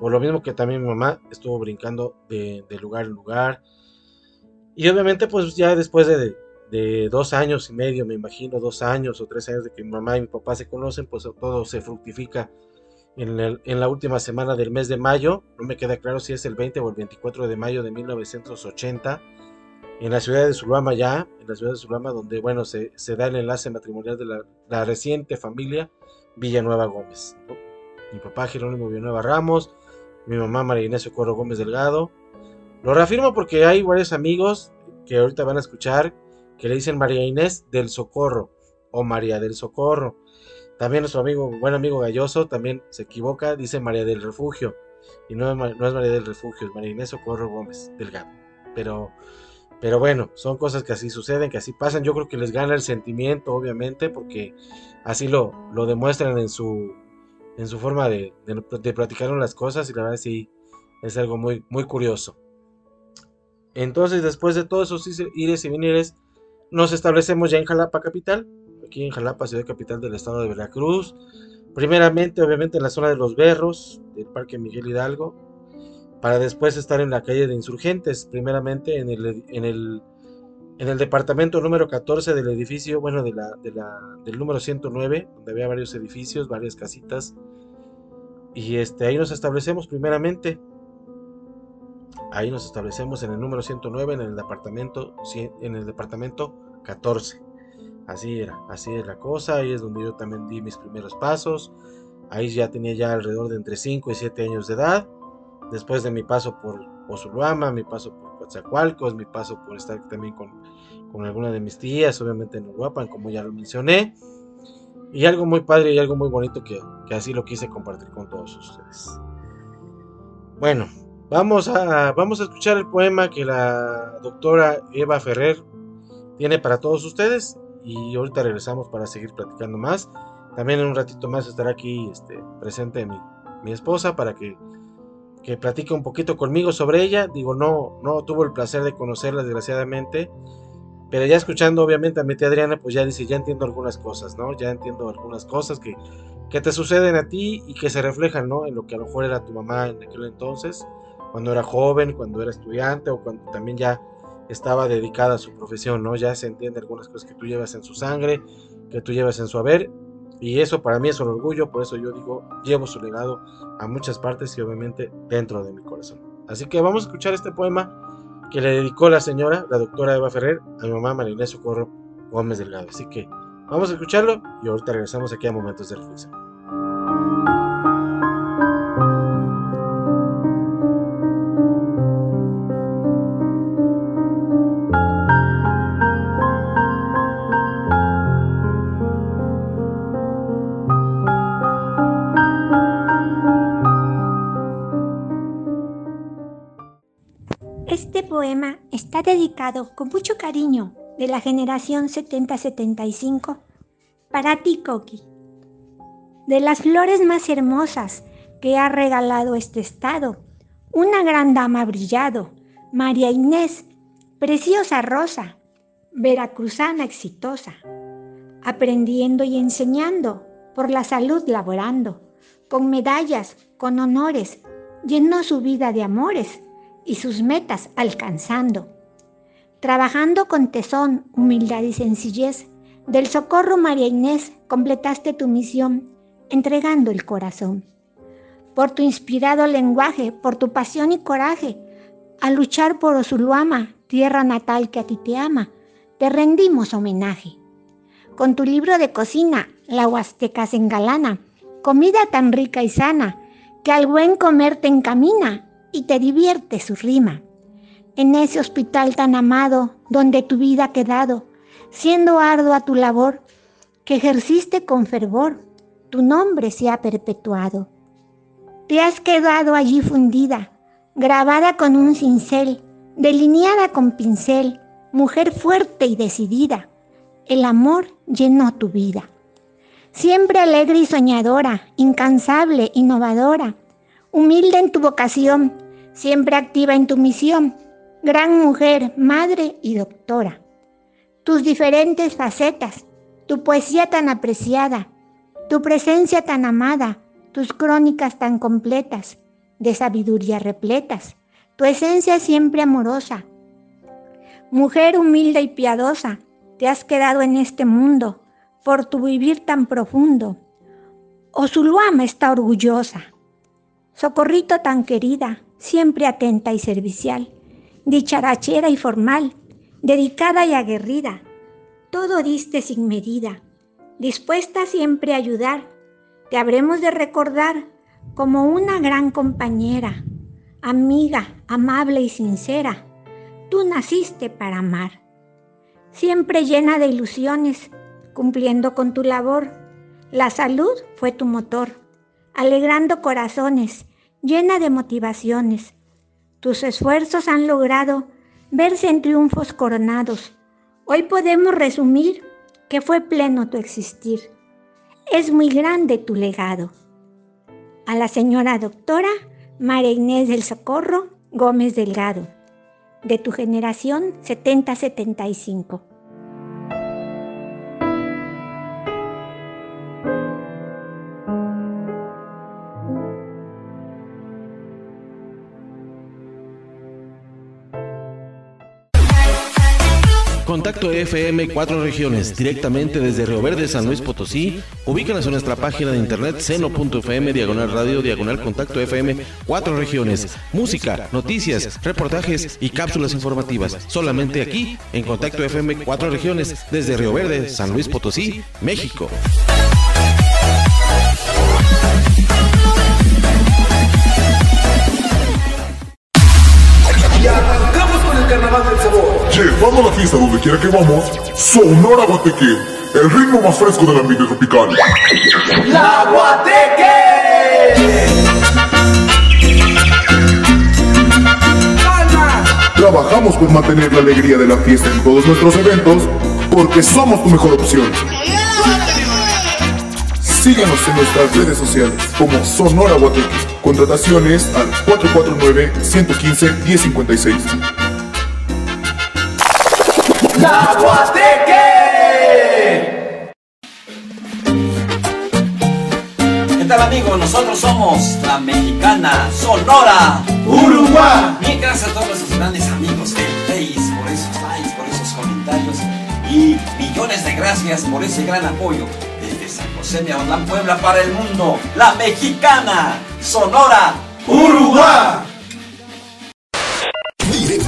por lo mismo que también mi mamá estuvo brincando de, lugar en lugar. Y obviamente pues ya después de, dos años y medio, me imagino, dos años o tres años de que mi mamá y mi papá se conocen, pues todo se fructifica en la última semana del mes de mayo. No me queda claro si es el 20 o el 24 de mayo de 1980 en la ciudad de Sulama ya, en la ciudad de Sulama, donde bueno, se, da el enlace matrimonial de la, reciente familia Villanueva Gómez. Mi papá Jerónimo Villanueva Ramos, mi mamá María Inés Socorro Gómez Delgado. Lo reafirmo porque hay varios amigos que ahorita van a escuchar que le dicen María Inés del Socorro o María del Socorro. También nuestro amigo, buen amigo Galloso, también se equivoca, dice María del Refugio. Y no, no es María del Refugio, es María Inés Socorro Gómez Delgado. Pero pero bueno, son cosas que así suceden, que así pasan. Yo creo que les gana el sentimiento, obviamente, porque así lo, lo demuestran en su, en su forma de, de, platicar las cosas y la verdad sí es algo muy, muy curioso. Entonces, después de todos esos ires y venires, nos establecemos ya en Jalapa capital, aquí en Jalapa, ciudad capital del estado de Veracruz. Primeramente, obviamente, en la zona de los Berros, del Parque Miguel Hidalgo, para después estar en la calle de Insurgentes, primeramente en el, en el, en el departamento número 14 del edificio, bueno, de la, de la, del número 109, donde había varios edificios, varias casitas, y este, ahí nos establecemos primeramente, ahí nos establecemos en el número 109, en el departamento, en el departamento 14, así era, así es la cosa, ahí es donde yo también di mis primeros pasos, ahí ya tenía ya alrededor de entre 5 y 7 años de edad, después de mi paso por Pozuluama, mi paso por Coatzacoalcos, mi paso por estar también con, con alguna de mis tías, obviamente en Uruapan, como ya lo mencioné. Y algo muy padre y algo muy bonito que, que así lo quise compartir con todos ustedes. Bueno, vamos a, vamos a escuchar el poema que la doctora Eva Ferrer tiene para todos ustedes y ahorita regresamos para seguir platicando más. También en un ratito más estará aquí este, presente mi, mi esposa para que, que platique un poquito conmigo sobre ella. Digo, no, no tuvo el placer de conocerla desgraciadamente, pero ya escuchando obviamente a mi tía Adriana, pues ya dice, ya entiendo algunas cosas, ¿no? Ya entiendo algunas cosas que, que te suceden a ti y que se reflejan, ¿no? En lo que a lo mejor era tu mamá en aquel entonces, cuando era joven, cuando era estudiante o cuando también ya estaba dedicada a su profesión, ¿no? Ya se entiende algunas cosas que tú llevas en su sangre, que tú llevas en su haber, y eso para mí es un orgullo, por eso yo digo, llevo su legado a muchas partes y obviamente dentro de mi corazón. Así que vamos a escuchar este poema que le dedicó la señora, la doctora Eva Ferrer, a mi mamá María Inés Socorro Gómez Delgado. Así que vamos a escucharlo y ahorita regresamos aquí a Momentos de Reflexión. Poema está dedicado con mucho cariño de la generación 70-75 para ti. De las flores más hermosas que ha regalado este estado, una gran dama brillado, María Inés, preciosa rosa, veracruzana exitosa, aprendiendo y enseñando, por la salud laborando, con medallas, con honores, llenó su vida de amores y sus metas alcanzando. Trabajando con tesón, humildad y sencillez, del socorro María Inés completaste tu misión, entregando el corazón. Por tu inspirado lenguaje, por tu pasión y coraje, a luchar por Osuluama, tierra natal que a ti te ama, te rendimos homenaje. Con tu libro de cocina, la Huasteca se engalana, comida tan rica y sana, que al buen comer te encamina y te divierte su rima. En ese hospital tan amado, donde tu vida ha quedado, siendo ardua tu labor, que ejerciste con fervor, tu nombre se ha perpetuado. Te has quedado allí fundida, grabada con un cincel, delineada con pincel, mujer fuerte y decidida. El amor llenó tu vida. Siempre alegre y soñadora, incansable, innovadora, humilde en tu vocación, siempre activa en tu misión, gran mujer, madre y doctora. Tus diferentes facetas, tu poesía tan apreciada, tu presencia tan amada, tus crónicas tan completas, de sabiduría repletas, tu esencia siempre amorosa. Mujer humilde y piadosa, te has quedado en este mundo por tu vivir tan profundo. Osuluama está orgullosa. Socorrito tan querida, siempre atenta y servicial, dicharachera y formal, dedicada y aguerrida. Todo diste sin medida, dispuesta siempre a ayudar. Te habremos de recordar como una gran compañera, amiga, amable y sincera. Tú naciste para amar. Siempre llena de ilusiones, cumpliendo con tu labor. La salud fue tu motor, alegrando corazones llena de motivaciones. Tus esfuerzos han logrado verse en triunfos coronados. Hoy podemos resumir que fue pleno tu existir. Es muy grande tu legado. A la señora doctora María Inés del Socorro Gómez Delgado, de tu generación 7075. Contacto FM Cuatro Regiones, directamente desde Río Verde, San Luis Potosí. Ubícanos en nuestra página de internet seno.fm, diagonal radio, diagonal contacto FM Cuatro Regiones. Música, noticias, reportajes y cápsulas informativas. Solamente aquí, en Contacto FM Cuatro Regiones, desde Río Verde, San Luis Potosí, México. Llevando la fiesta donde quiera que vamos, Sonora Guateque, el ritmo más fresco del ambiente tropical. ¡La Guateque! Trabajamos por mantener la alegría de la fiesta en todos nuestros eventos porque somos tu mejor opción. Síguenos en nuestras redes sociales como Sonora Guateque. Contrataciones al 449-115-1056. ¡La Guateque! ¿Qué tal amigos? Nosotros somos la mexicana Sonora Uruguay. Bien, gracias a todos nuestros grandes amigos del Face por esos likes, por esos comentarios y millones de gracias por ese gran apoyo desde San José de Aguadán, Puebla para el mundo. La mexicana Sonora Uruguay.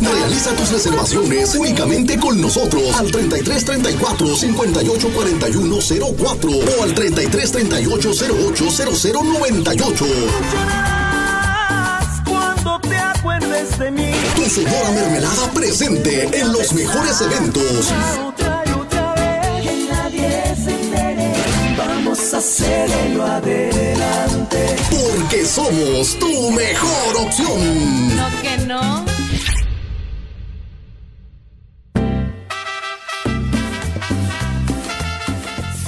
Realiza tus reservaciones únicamente con nosotros al 33 34 58 41 04 o al 33 38 08 00 98. Cuando te acuerdes de mí. Tu Sonora Mermelada presente en los mejores eventos. Que nadie se entere. Vamos a hacerlo adelante. Porque somos tu mejor opción. No que no.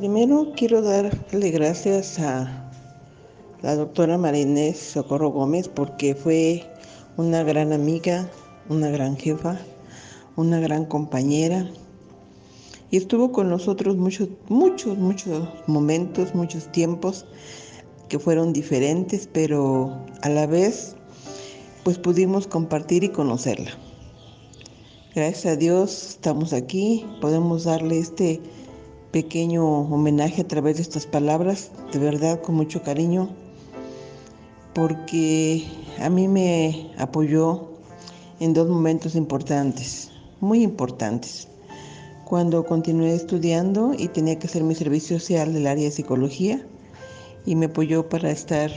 Primero quiero darle gracias a la doctora Marinés Socorro Gómez porque fue una gran amiga, una gran jefa, una gran compañera y estuvo con nosotros muchos, muchos, muchos momentos, muchos tiempos que fueron diferentes, pero a la vez pues pudimos compartir y conocerla. Gracias a Dios estamos aquí, podemos darle este pequeño homenaje a través de estas palabras, de verdad con mucho cariño, porque a mí me apoyó en dos momentos importantes, muy importantes. Cuando continué estudiando y tenía que hacer mi servicio social del área de psicología y me apoyó para estar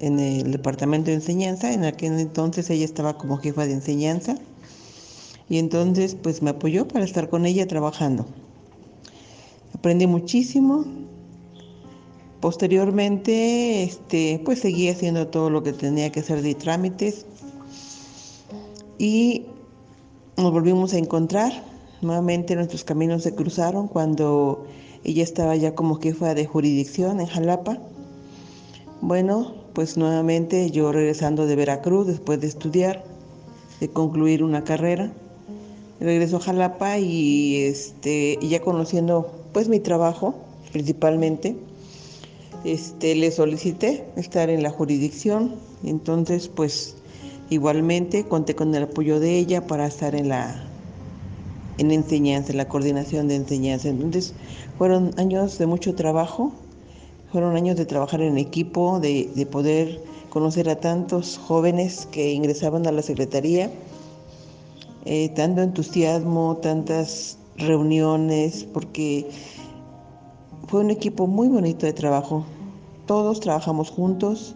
en el departamento de enseñanza, en aquel entonces ella estaba como jefa de enseñanza y entonces pues me apoyó para estar con ella trabajando. Aprendí muchísimo. Posteriormente, este, pues seguí haciendo todo lo que tenía que hacer de trámites y nos volvimos a encontrar. Nuevamente nuestros caminos se cruzaron cuando ella estaba ya como jefa de jurisdicción en Jalapa. Bueno, pues nuevamente yo regresando de Veracruz después de estudiar, de concluir una carrera, regreso a Jalapa y este y ya conociendo pues mi trabajo principalmente este, le solicité estar en la jurisdicción, entonces pues igualmente conté con el apoyo de ella para estar en la en enseñanza, en la coordinación de enseñanza. Entonces fueron años de mucho trabajo, fueron años de trabajar en equipo, de, de poder conocer a tantos jóvenes que ingresaban a la Secretaría, eh, tanto entusiasmo, tantas reuniones, porque fue un equipo muy bonito de trabajo. Todos trabajamos juntos,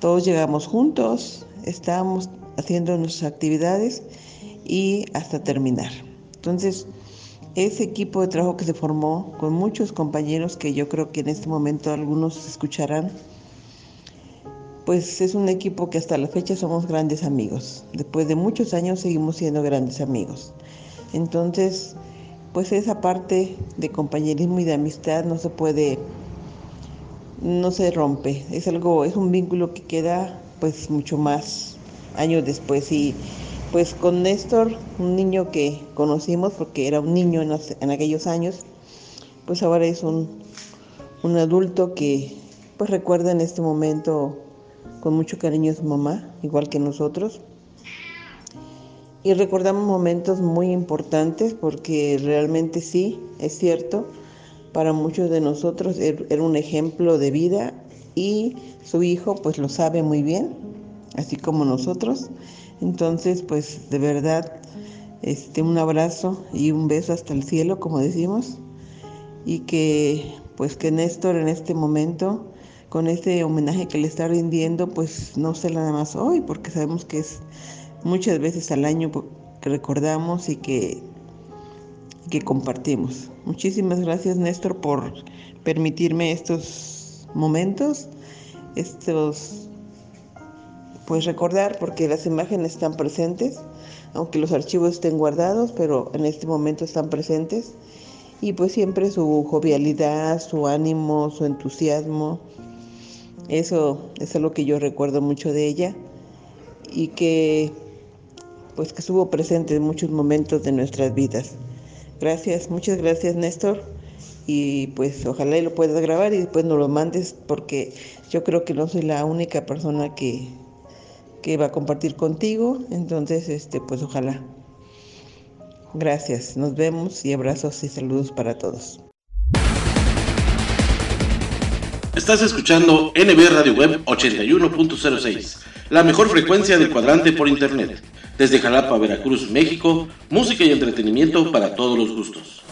todos llegamos juntos, estábamos haciendo nuestras actividades y hasta terminar. Entonces, ese equipo de trabajo que se formó con muchos compañeros que yo creo que en este momento algunos escucharán, pues es un equipo que hasta la fecha somos grandes amigos. Después de muchos años seguimos siendo grandes amigos. Entonces, pues esa parte de compañerismo y de amistad no se puede, no se rompe. Es algo, es un vínculo que queda pues mucho más años después. Y pues con Néstor, un niño que conocimos porque era un niño en, en aquellos años, pues ahora es un, un adulto que pues recuerda en este momento con mucho cariño a su mamá, igual que nosotros. Y recordamos momentos muy importantes porque realmente sí, es cierto, para muchos de nosotros er, era un ejemplo de vida y su hijo pues lo sabe muy bien, así como nosotros. Entonces pues de verdad este, un abrazo y un beso hasta el cielo, como decimos, y que pues que Néstor en este momento con este homenaje que le está rindiendo, pues no sea nada más hoy, porque sabemos que es muchas veces al año que recordamos y que, que compartimos. Muchísimas gracias Néstor por permitirme estos momentos, estos, pues recordar, porque las imágenes están presentes, aunque los archivos estén guardados, pero en este momento están presentes. Y pues siempre su jovialidad, su ánimo, su entusiasmo, eso es algo que yo recuerdo mucho de ella y que pues que estuvo presente en muchos momentos de nuestras vidas. Gracias, muchas gracias Néstor y pues ojalá y lo puedas grabar y después nos lo mandes porque yo creo que no soy la única persona que, que va a compartir contigo, entonces este pues ojalá. Gracias, nos vemos y abrazos y saludos para todos. Estás escuchando NB Radio Web 81.06, la mejor frecuencia del cuadrante por internet. Desde Jalapa, Veracruz, México, música y entretenimiento para todos los gustos.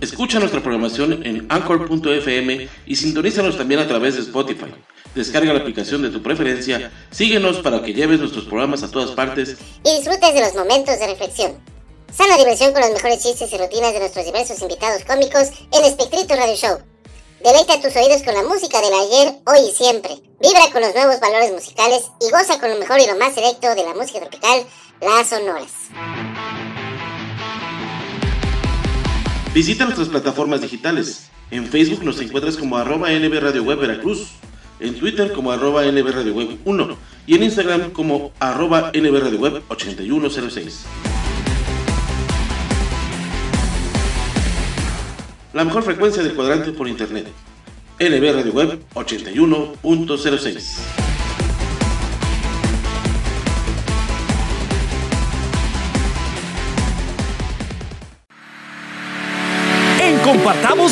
Escucha nuestra programación en anchor.fm y sintonízanos también a través de Spotify. Descarga la aplicación de tu preferencia, síguenos para que lleves nuestros programas a todas partes y disfrutes de los momentos de reflexión. Sana diversión con los mejores chistes y rutinas de nuestros diversos invitados cómicos en Espectrito Radio Show. Deleita tus oídos con la música del ayer, hoy y siempre. Vibra con los nuevos valores musicales y goza con lo mejor y lo más selecto de la música tropical, las sonoras. Visita nuestras plataformas digitales. En Facebook nos encuentras como arroba NB Web Veracruz, en Twitter como arroba NB Radio Web 1 y en Instagram como arroba NB Radio Web 8106. La mejor frecuencia del cuadrante por internet. NB Radio Web 81.06.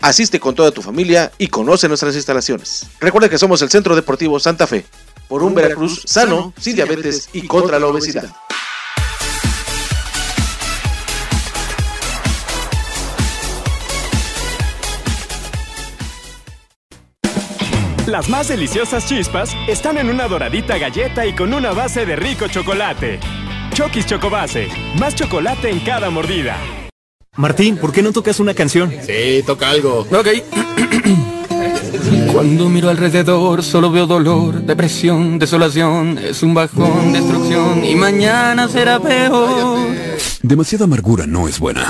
Asiste con toda tu familia y conoce nuestras instalaciones. Recuerda que somos el Centro Deportivo Santa Fe, por un Veracruz sano, sin diabetes y contra la obesidad. Las más deliciosas chispas están en una doradita galleta y con una base de rico chocolate. Chokis Chocobase, más chocolate en cada mordida. Martín, ¿por qué no tocas una canción? Sí, toca algo. Ok. Cuando miro alrededor solo veo dolor, depresión, desolación, es un bajón, destrucción y mañana será peor. Demasiada amargura no es buena.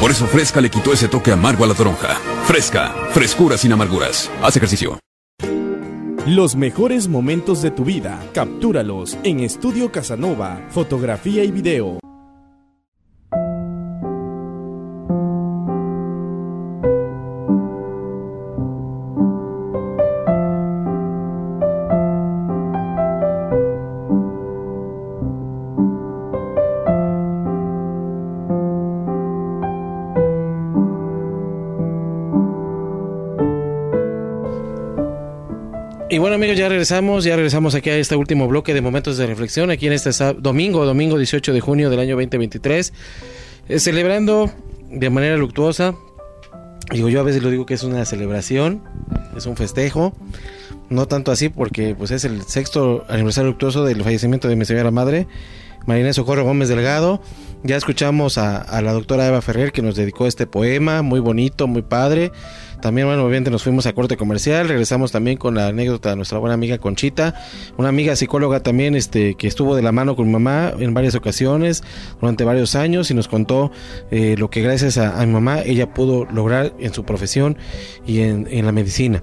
Por eso Fresca le quitó ese toque amargo a la toronja. Fresca, frescura sin amarguras. Haz ejercicio. Los mejores momentos de tu vida, captúralos en Estudio Casanova, fotografía y video. Amigos, ya regresamos, ya regresamos aquí a este último bloque de momentos de reflexión, aquí en este domingo, domingo 18 de junio del año 2023, eh, celebrando de manera luctuosa, digo yo a veces lo digo que es una celebración, es un festejo, no tanto así porque pues es el sexto aniversario luctuoso del fallecimiento de mi señora madre, Marina Socorro Gómez Delgado, ya escuchamos a, a la doctora Eva Ferrer que nos dedicó este poema, muy bonito, muy padre. También, bueno, obviamente nos fuimos a corte comercial, regresamos también con la anécdota de nuestra buena amiga Conchita, una amiga psicóloga también este, que estuvo de la mano con mi mamá en varias ocasiones durante varios años y nos contó eh, lo que gracias a, mi mamá ella pudo lograr en su profesión y en, en la medicina.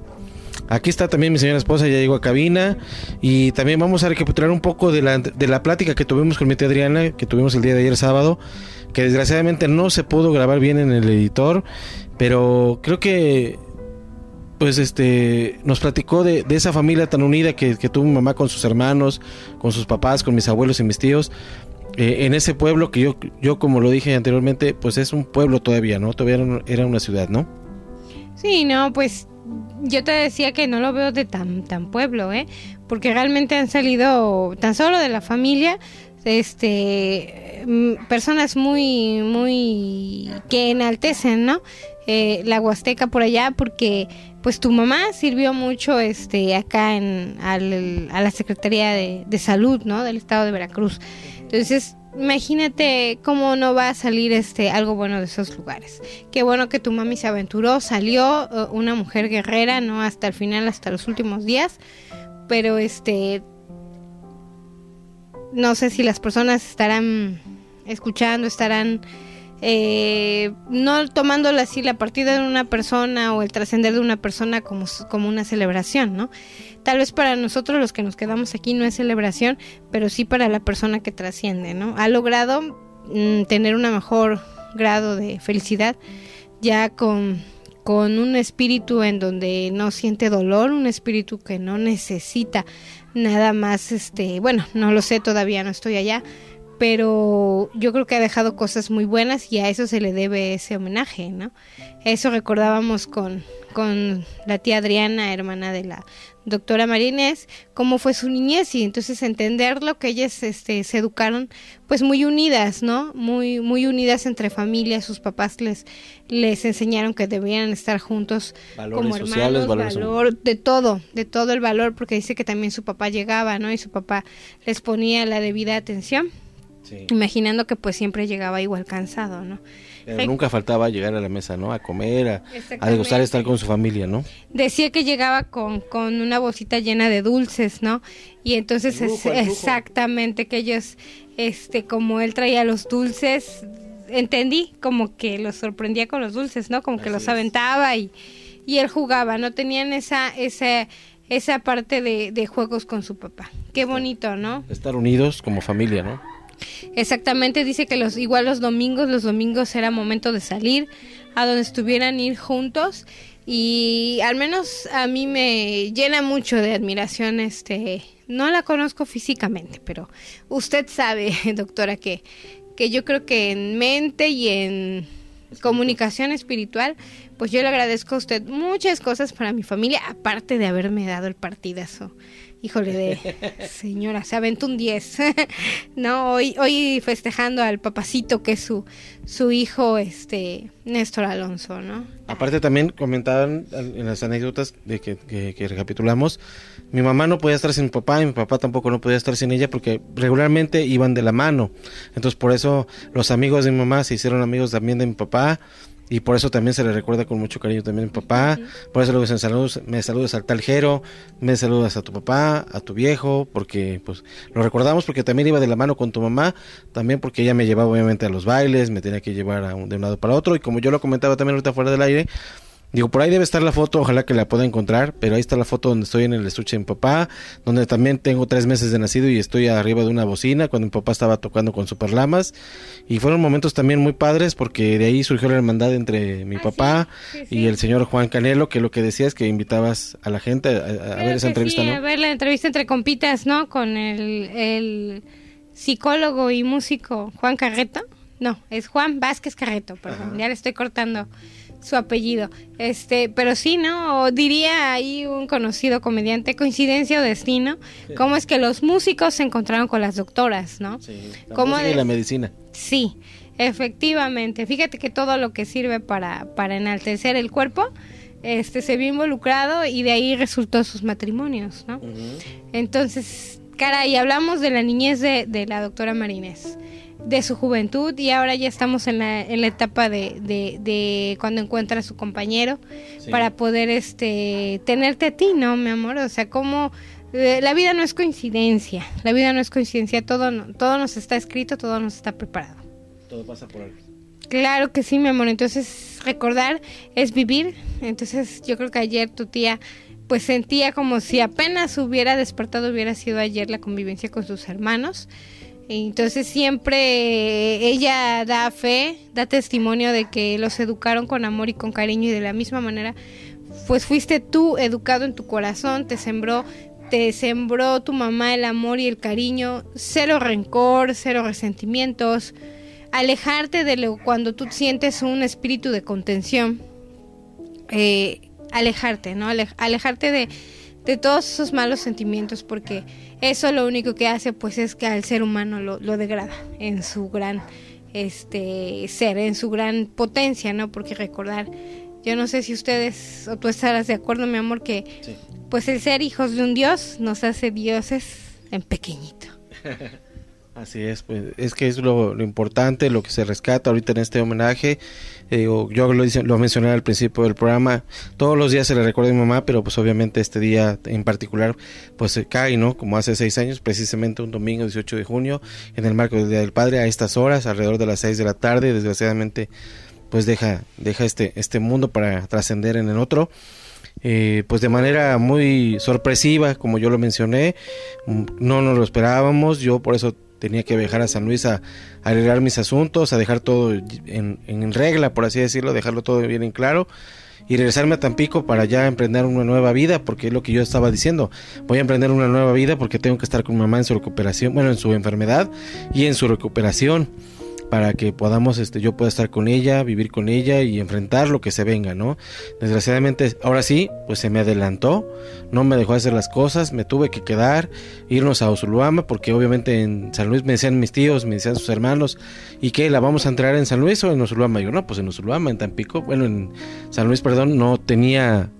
Aquí está también mi señora esposa, ya llegó a cabina y también vamos a recapitular un poco de la, de la plática que tuvimos con mi tía Adriana, que tuvimos el día de ayer sábado, que desgraciadamente no se pudo grabar bien en el editor, pero creo que pues este nos platicó de, esa familia tan unida que, tuvo mi mamá con sus hermanos, con sus papás, con mis abuelos y mis tíos. eh, en ese pueblo que yo, yo como lo dije anteriormente, pues es un pueblo todavía, ¿no? Todavía era una ciudad, ¿no? Sí, no, pues yo te decía que no lo veo de tan, tan pueblo, ¿eh? Porque realmente han salido tan solo de la familia, este, mm, personas muy, muy, que enaltecen, ¿no? Eh, la Huasteca por allá, porque pues tu mamá sirvió mucho, este, acá en, al- a la Secretaría de, de Salud, ¿no? Del Estado de Veracruz. Entonces, imagínate cómo no va a salir este algo bueno de esos lugares. Qué bueno que tu mami se aventuró, salió eh, una mujer guerrera, no hasta el final, hasta los últimos días, pero este no sé si las personas estarán escuchando, estarán eh, no tomándolo así la partida de una persona o el trascender de una persona como, como una celebración, ¿no? Tal vez para nosotros los que nos quedamos aquí no es celebración, pero sí para la persona que trasciende, ¿no? Ha logrado mm, tener un mejor grado de felicidad ya con, con un espíritu en donde no siente dolor, un espíritu que no necesita nada más, este, bueno, no lo sé todavía, no estoy allá, pero yo creo que ha dejado cosas muy buenas y a eso se le debe ese homenaje, ¿no? Eso recordábamos con, con la tía Adriana, hermana de la doctora Marínez, cómo fue su niñez y entonces entender lo que ellas este, se educaron pues muy unidas, ¿no? Muy, muy unidas entre familias, sus papás les, les enseñaron que debían estar juntos Valores como sociales, hermanos, valores valor de todo, de todo el valor, porque dice que también su papá llegaba, ¿no? Y su papá les ponía la debida atención, Sí. imaginando que pues siempre llegaba igual cansado, ¿no? Nunca faltaba llegar a la mesa, ¿no? A comer, a, a degustar, estar con su familia, ¿no? Decía que llegaba con, con una bolsita llena de dulces, ¿no? Y entonces El lujo, es el lujo. exactamente que ellos, este, como él traía los dulces, entendí como que los sorprendía con los dulces, ¿no? Como que los aventaba y, y él jugaba, ¿no? Tenían esa, esa, esa parte de, de juegos con su papá. Qué bonito, ¿no? Estar unidos como familia, ¿no? Exactamente, dice que los igual los domingos, los domingos era momento de salir a donde estuvieran ir juntos y al menos a mí me llena mucho de admiración este no la conozco físicamente, pero usted sabe, doctora, que que yo creo que en mente y en comunicación espiritual, pues yo le agradezco a usted muchas cosas para mi familia, aparte de haberme dado el partidazo. Híjole de señora, se aventó un 10. no, hoy hoy festejando al papacito que es su su hijo este Néstor Alonso, ¿no? Aparte también comentaban en las anécdotas de que, que- que recapitulamos, mi mamá no podía estar sin mi papá y mi papá tampoco no podía estar sin ella porque regularmente iban de la mano. Entonces por eso los amigos de mi mamá se hicieron amigos también de mi papá y por eso también se le recuerda con mucho cariño también a mi papá. Por eso le dicen saludos, me saludas al tal Jero, me saludas a tu papá, a tu viejo, porque pues lo recordamos porque también iba de la mano con tu mamá, también porque ella me llevaba obviamente a los bailes, me tenía que llevar a un- de un lado para otro y como yo lo comentaba también ahorita fuera del aire, Digo, por ahí debe estar la foto, ojalá que la pueda encontrar, pero ahí está la foto donde estoy en el estuche de mi papá, donde también tengo tres meses de nacido y estoy arriba de una bocina cuando mi papá estaba tocando con Superlamas. Y fueron momentos también muy padres porque de ahí surgió la hermandad entre mi papá y el señor Juan Canelo, que lo que decías que invitabas a la gente a, ver esa entrevista, ¿no? A ver la entrevista entre compitas, ¿no? Con el, el psicólogo y músico Juan Carreto. No, es Juan Vázquez Carreto, perdón. Ya le estoy cortando su apellido. Este, pero sí, ¿no? O diría ahí un conocido comediante, coincidencia o destino, cómo es que los músicos se encontraron con las doctoras, ¿no? La ¿Cómo música y de- la medicina. Sí, efectivamente. Fíjate que todo lo que sirve para, para enaltecer el cuerpo, este se vio involucrado y de ahí resultó sus matrimonios, ¿no? Entonces, caray, hablamos de la niñez de, de la doctora Marínez, de su juventud y ahora ya estamos en la, en la etapa de, de, de cuando encuentra a su compañero Sí. para poder este tenerte a ti, ¿no, mi amor? O sea, como eh, la vida no es coincidencia, la vida no es coincidencia, todo, no- todo nos está escrito, todo nos está preparado. Todo pasa por algo. Claro que sí, mi amor. Entonces, recordar es vivir. Entonces, yo creo que ayer tu tía, pues sentía como si apenas hubiera despertado, hubiera sido ayer la convivencia con sus hermanos. Entonces, siempre ella da fe, da testimonio de que los educaron con amor y con cariño y de la misma manera, pues fuiste tú educado en tu corazón, te sembró te sembró tu mamá el amor y el cariño, cero rencor, cero resentimientos, alejarte de lo cuando tú sientes un espíritu de contención, eh, alejarte, ¿no? Ale- alejarte de, de todos esos malos sentimientos porque eso lo único que hace pues es que al ser humano lo, lo degrada en su gran este ser, en su gran potencia, ¿no? Porque recordar, yo no sé si ustedes o tú estarás de acuerdo, mi amor, que pues el ser hijos de un Dios nos hace dioses en pequeñito. Así es, pues es que es lo, lo importante, lo que se rescata ahorita en este homenaje. Eh, yo lo, lo mencioné al principio del programa, todos los días se le recuerda a mi mamá, pero pues obviamente este día en particular pues se cae, ¿no? Como hace seis años, precisamente un domingo 18 de junio, en el marco del Día del Padre, a estas horas, alrededor de las 6 de la tarde, desgraciadamente pues deja, deja este, este mundo para trascender en el otro. Eh, pues de manera muy sorpresiva, como yo lo mencioné, mm, no nos lo esperábamos, yo por eso tenía que viajar a San Luis a, arreglar mis asuntos, a dejar todo en, en regla, por así decirlo, dejarlo todo bien en claro y regresarme a Tampico para ya emprender una nueva vida, porque es lo que yo estaba diciendo, voy a emprender una nueva vida porque tengo que estar con mamá en su recuperación, bueno, en su enfermedad y en su recuperación para que podamos, este, yo pueda estar con ella, vivir con ella y enfrentar lo que se venga, ¿no? Desgraciadamente, ahora sí, pues se me adelantó, no me dejó hacer las cosas, me tuve que quedar, irnos a Osuluama, porque obviamente en San Luis me decían mis tíos, me decían sus hermanos, ¿y qué? ¿La vamos a entrar en San Luis o en Osuluama? Yo, no, pues en Osuluama, en Tampico, bueno, en San Luis, perdón, no tenía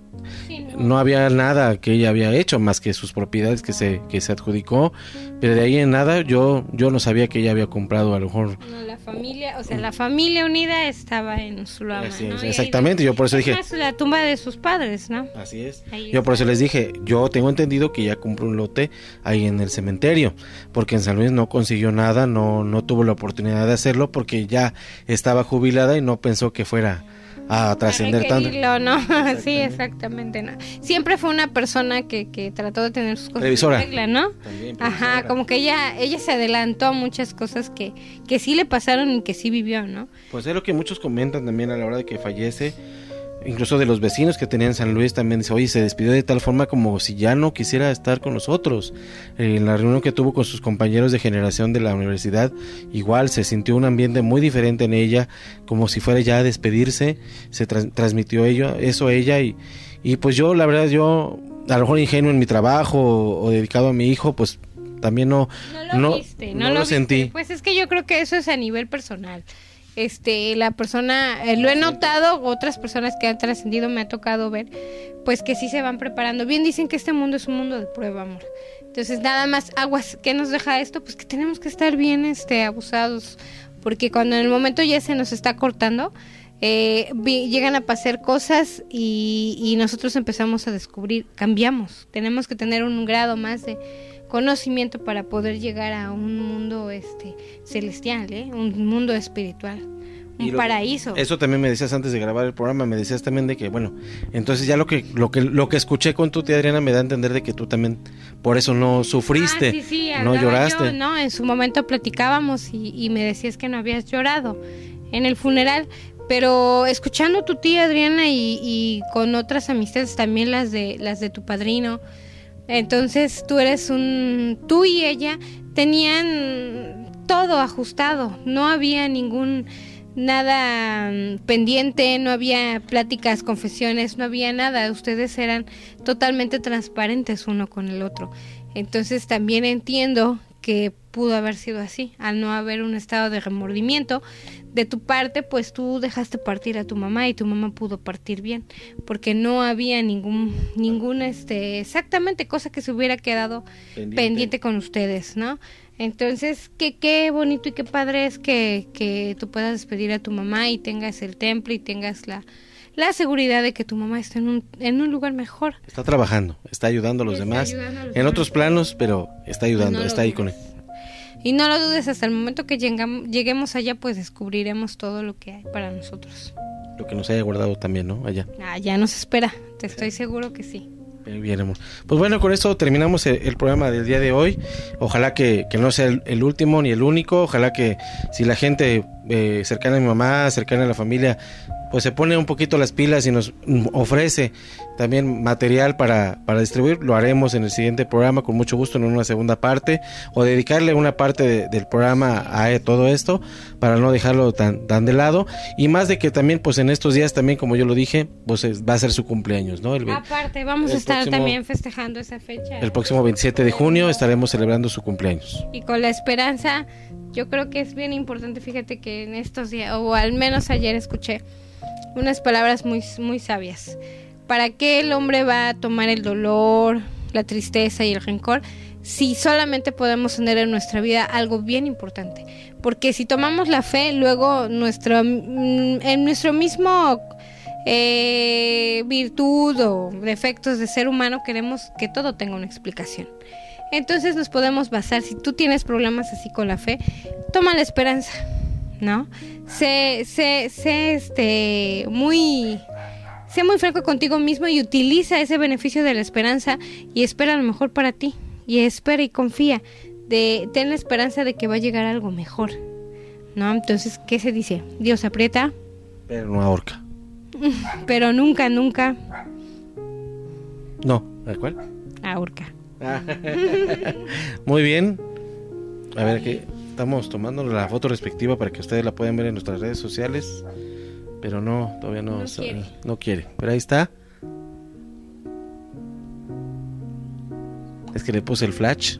no había nada que ella había hecho más que sus propiedades que se, que se adjudicó, pero de ahí en nada yo, yo no sabía que ella había comprado a lo mejor. No, la familia, o sea, la familia unida estaba en Usulama. Así es, exactamente, yo por eso dije. es la tumba de sus padres, ¿no? Así es. Ahí Yo por eso les dije, yo tengo entendido que ella compró un lote ahí en el cementerio, porque en San Luis no consiguió nada, no, no tuvo la oportunidad de hacerlo porque ya estaba jubilada y no pensó que fuera a trascender tanto. ¿no? Sí, exactamente, ¿no? Siempre fue una persona que, que trató de tener sus cosas Previsora. en regla, ¿no? Ajá, como que ella ella se adelantó a muchas cosas que, que sí le pasaron y que sí vivió, ¿no? Pues es lo que muchos comentan también a la hora de que fallece, incluso de los vecinos que tenían en San Luis también dice, oye, se despidió de tal forma como si ya no quisiera estar con nosotros. Eh, en la reunión que tuvo con sus compañeros de generación de la universidad, igual se sintió un ambiente muy diferente en ella, como si fuera ya a despedirse, se transmitió ello, eso a ella y, y pues yo, la verdad, yo, a lo mejor ingenuo en mi trabajo o, o dedicado a mi hijo, pues también no, No no, lo viste, no, no lo, lo sentí. Pues es que yo creo que eso es a nivel personal. Este, la persona, eh, lo he notado, otras personas que han trascendido me ha tocado ver, pues que sí se van preparando. Bien dicen que este mundo es un mundo de prueba, amor. Entonces, nada más aguas, ¿qué nos deja esto? Pues que tenemos que estar bien este abusados, porque cuando en el momento ya se nos está cortando, eh, llegan a pasar cosas y, y nosotros empezamos a descubrir, cambiamos. Tenemos que tener un grado más de conocimiento para poder llegar a un mundo este celestial, ¿eh? un mundo espiritual, un lo- paraíso. Eso también me decías antes de grabar el programa, me decías también de que, bueno, entonces ya lo que lo que lo que escuché con tu tía Adriana me da a entender de que tú también por eso no sufriste, Ah, sí, sí, no lloraste. yo, no, en su momento platicábamos y, y me decías que no habías llorado en el funeral, pero escuchando a tu tía Adriana y, y con otras amistades también las de las de tu padrino, entonces tú eres un, tú y ella tenían todo ajustado, no había ningún nada mm, pendiente, no había pláticas, confesiones, no había nada, ustedes eran totalmente transparentes uno con el otro. Entonces también entiendo que pudo haber sido así, al no haber un estado de remordimiento de tu parte, pues tú dejaste partir a tu mamá y tu mamá pudo partir bien, porque no había ningún ningún este exactamente cosa que se hubiera quedado Pendiente. pendiente, con ustedes, ¿no? Entonces, qué, qué bonito y qué padre es que, que tú puedas despedir a tu mamá y tengas el templo y tengas la, la seguridad de que tu mamá está en un, en un lugar mejor. Está trabajando, está ayudando a los Está demás ayudando a los en demás. otros planos, pero está ayudando, No lo está ahí con él. Y no lo dudes, hasta el momento que lleguemos allá, pues descubriremos todo lo que hay para nosotros. Lo que nos haya guardado también, ¿no? Allá. Ah, ya nos espera, te estoy seguro que sí. Bien, bien, amor. Pues bueno, con eso terminamos el, el programa del día de hoy. Ojalá que, que no sea el, el último ni el único. Ojalá que si la gente eh, cercana a mi mamá, cercana a la familia, pues se pone un poquito las pilas y nos mm, ofrece también material para, para distribuir, lo haremos en el siguiente programa con mucho gusto en una segunda parte o dedicarle una parte de- del programa a eh, todo esto para no dejarlo tan, tan de lado y más de que también pues en estos días también como yo lo dije pues es- va a ser su cumpleaños, ¿no? El, Aparte, vamos a estar próximo- también festejando esa fecha. el próximo 27 de junio estaremos celebrando su cumpleaños. Y con la esperanza, yo creo que es bien importante, fíjate que en estos días, o al menos ayer escuché unas palabras muy, muy sabias. ¿Para qué el hombre va a tomar el dolor, la tristeza y el rencor si solamente podemos tener en nuestra vida algo bien importante? Porque si tomamos la fe, luego nuestro, mm, en nuestro mismo eh, virtud o defectos de ser humano queremos que todo tenga una explicación. Entonces nos podemos basar, si tú tienes problemas así con la fe, toma la esperanza, ¿no? Sé, sé, sé este, muy, sé muy franco contigo mismo y utiliza ese beneficio de la esperanza y espera lo mejor para ti. Y espera y confía, de, ten la esperanza de que va a llegar algo mejor, ¿no? Entonces, ¿qué se dice? Dios aprieta, Pero no ahorca. pero nunca, nunca No, ¿a cuál? ahorca. Muy bien. A ver qué. Estamos tomando la foto respectiva para que ustedes la puedan ver en nuestras redes sociales. Pero no, todavía no, No quiere. no quiere. Pero ahí está. Es que le puse el flash.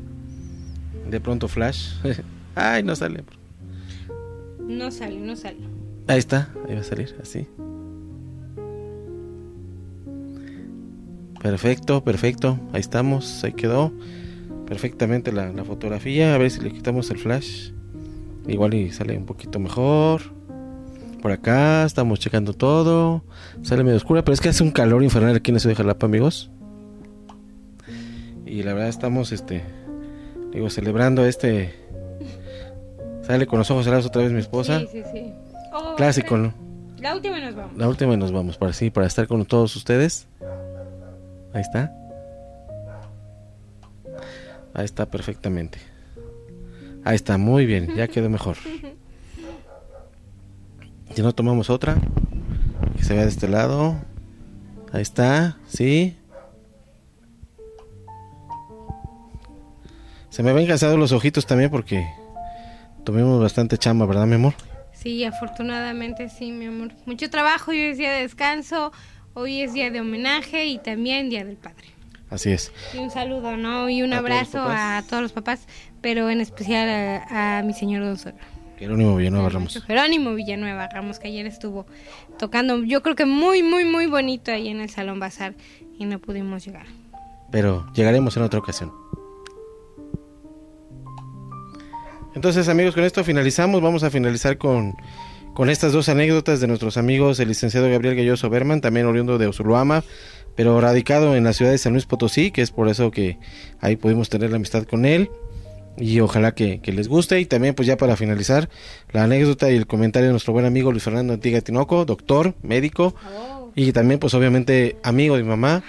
De pronto flash. Ay, no sale. No sale, no sale. Ahí está, ahí va a salir, así. Perfecto, perfecto. Ahí estamos, ahí quedó. Perfectamente la, la fotografía. A ver si le quitamos el flash. Igual y sale un poquito mejor. Por acá estamos checando todo. Sale medio oscura, pero es que hace un calor infernal aquí en la ciudad de Jalapa, amigos. Y la verdad estamos, este, digo, celebrando este... Sale con los ojos cerrados otra vez mi esposa. Sí, sí, sí. Oh, Clásico, ¿no? La última nos vamos. La última nos vamos para sí, para estar con todos ustedes. Ahí está. Ahí está perfectamente. Ahí está, muy bien, ya quedó mejor. Ya no tomamos otra. Que se vea de este lado. Ahí está, sí. Se me ven cansados los ojitos también porque tuvimos bastante chamba, ¿verdad, mi amor? Sí, afortunadamente sí, mi amor. Mucho trabajo, hoy es día de descanso, hoy es día de homenaje y también día del padre. Así es. Y un saludo, ¿no? Y un A abrazo a todos los papás, pero en especial a, a mi señor don suegro. Jerónimo Villanueva Ramos. Jerónimo Villanueva Ramos, que ayer estuvo tocando, yo creo que muy, muy, muy bonito ahí en el Salón Bazar y no pudimos llegar. Pero llegaremos en otra ocasión. Entonces amigos, con esto finalizamos. Vamos a finalizar con, con estas dos anécdotas de nuestros amigos, el licenciado Gabriel Galloso Berman, también oriundo de Osuluama, pero radicado en la ciudad de San Luis Potosí, que es por eso que ahí pudimos tener la amistad con él. Y ojalá que, que les guste. Y también, pues ya para finalizar, la anécdota y el comentario de nuestro buen amigo Luis Fernando Antiga Tinoco, doctor, médico, y también, pues obviamente, amigo de mi mamá,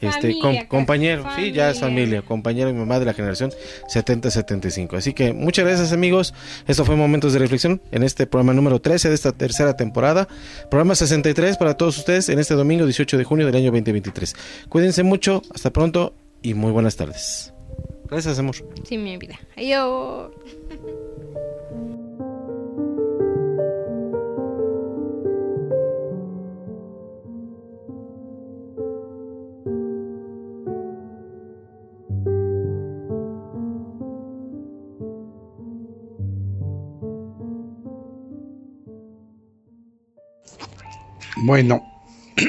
este Familia, com- casi, compañero, sí, ya es familia, compañero mi mamá de la generación 70-75. Así que muchas gracias amigos, esto fue Momentos de Reflexión en este programa número 13 de esta tercera temporada, programa 63 para todos ustedes en este domingo 18 de junio del año 2023. Cuídense mucho, hasta pronto y muy buenas tardes. Gracias amor. Sí, mi vida. Adiós. Bueno,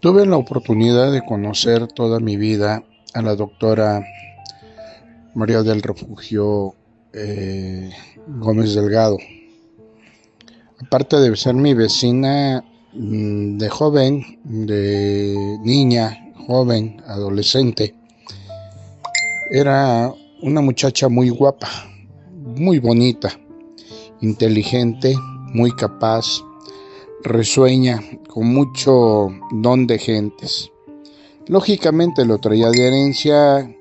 tuve la oportunidad de conocer toda mi vida a la doctora María del Refugio eh, Gómez Delgado. Aparte de ser mi vecina mm, de joven, de niña, joven, adolescente, era una muchacha muy guapa, muy bonita, inteligente, muy capaz, risueña, con mucho don de gentes. Lógicamente lo traía de herencia,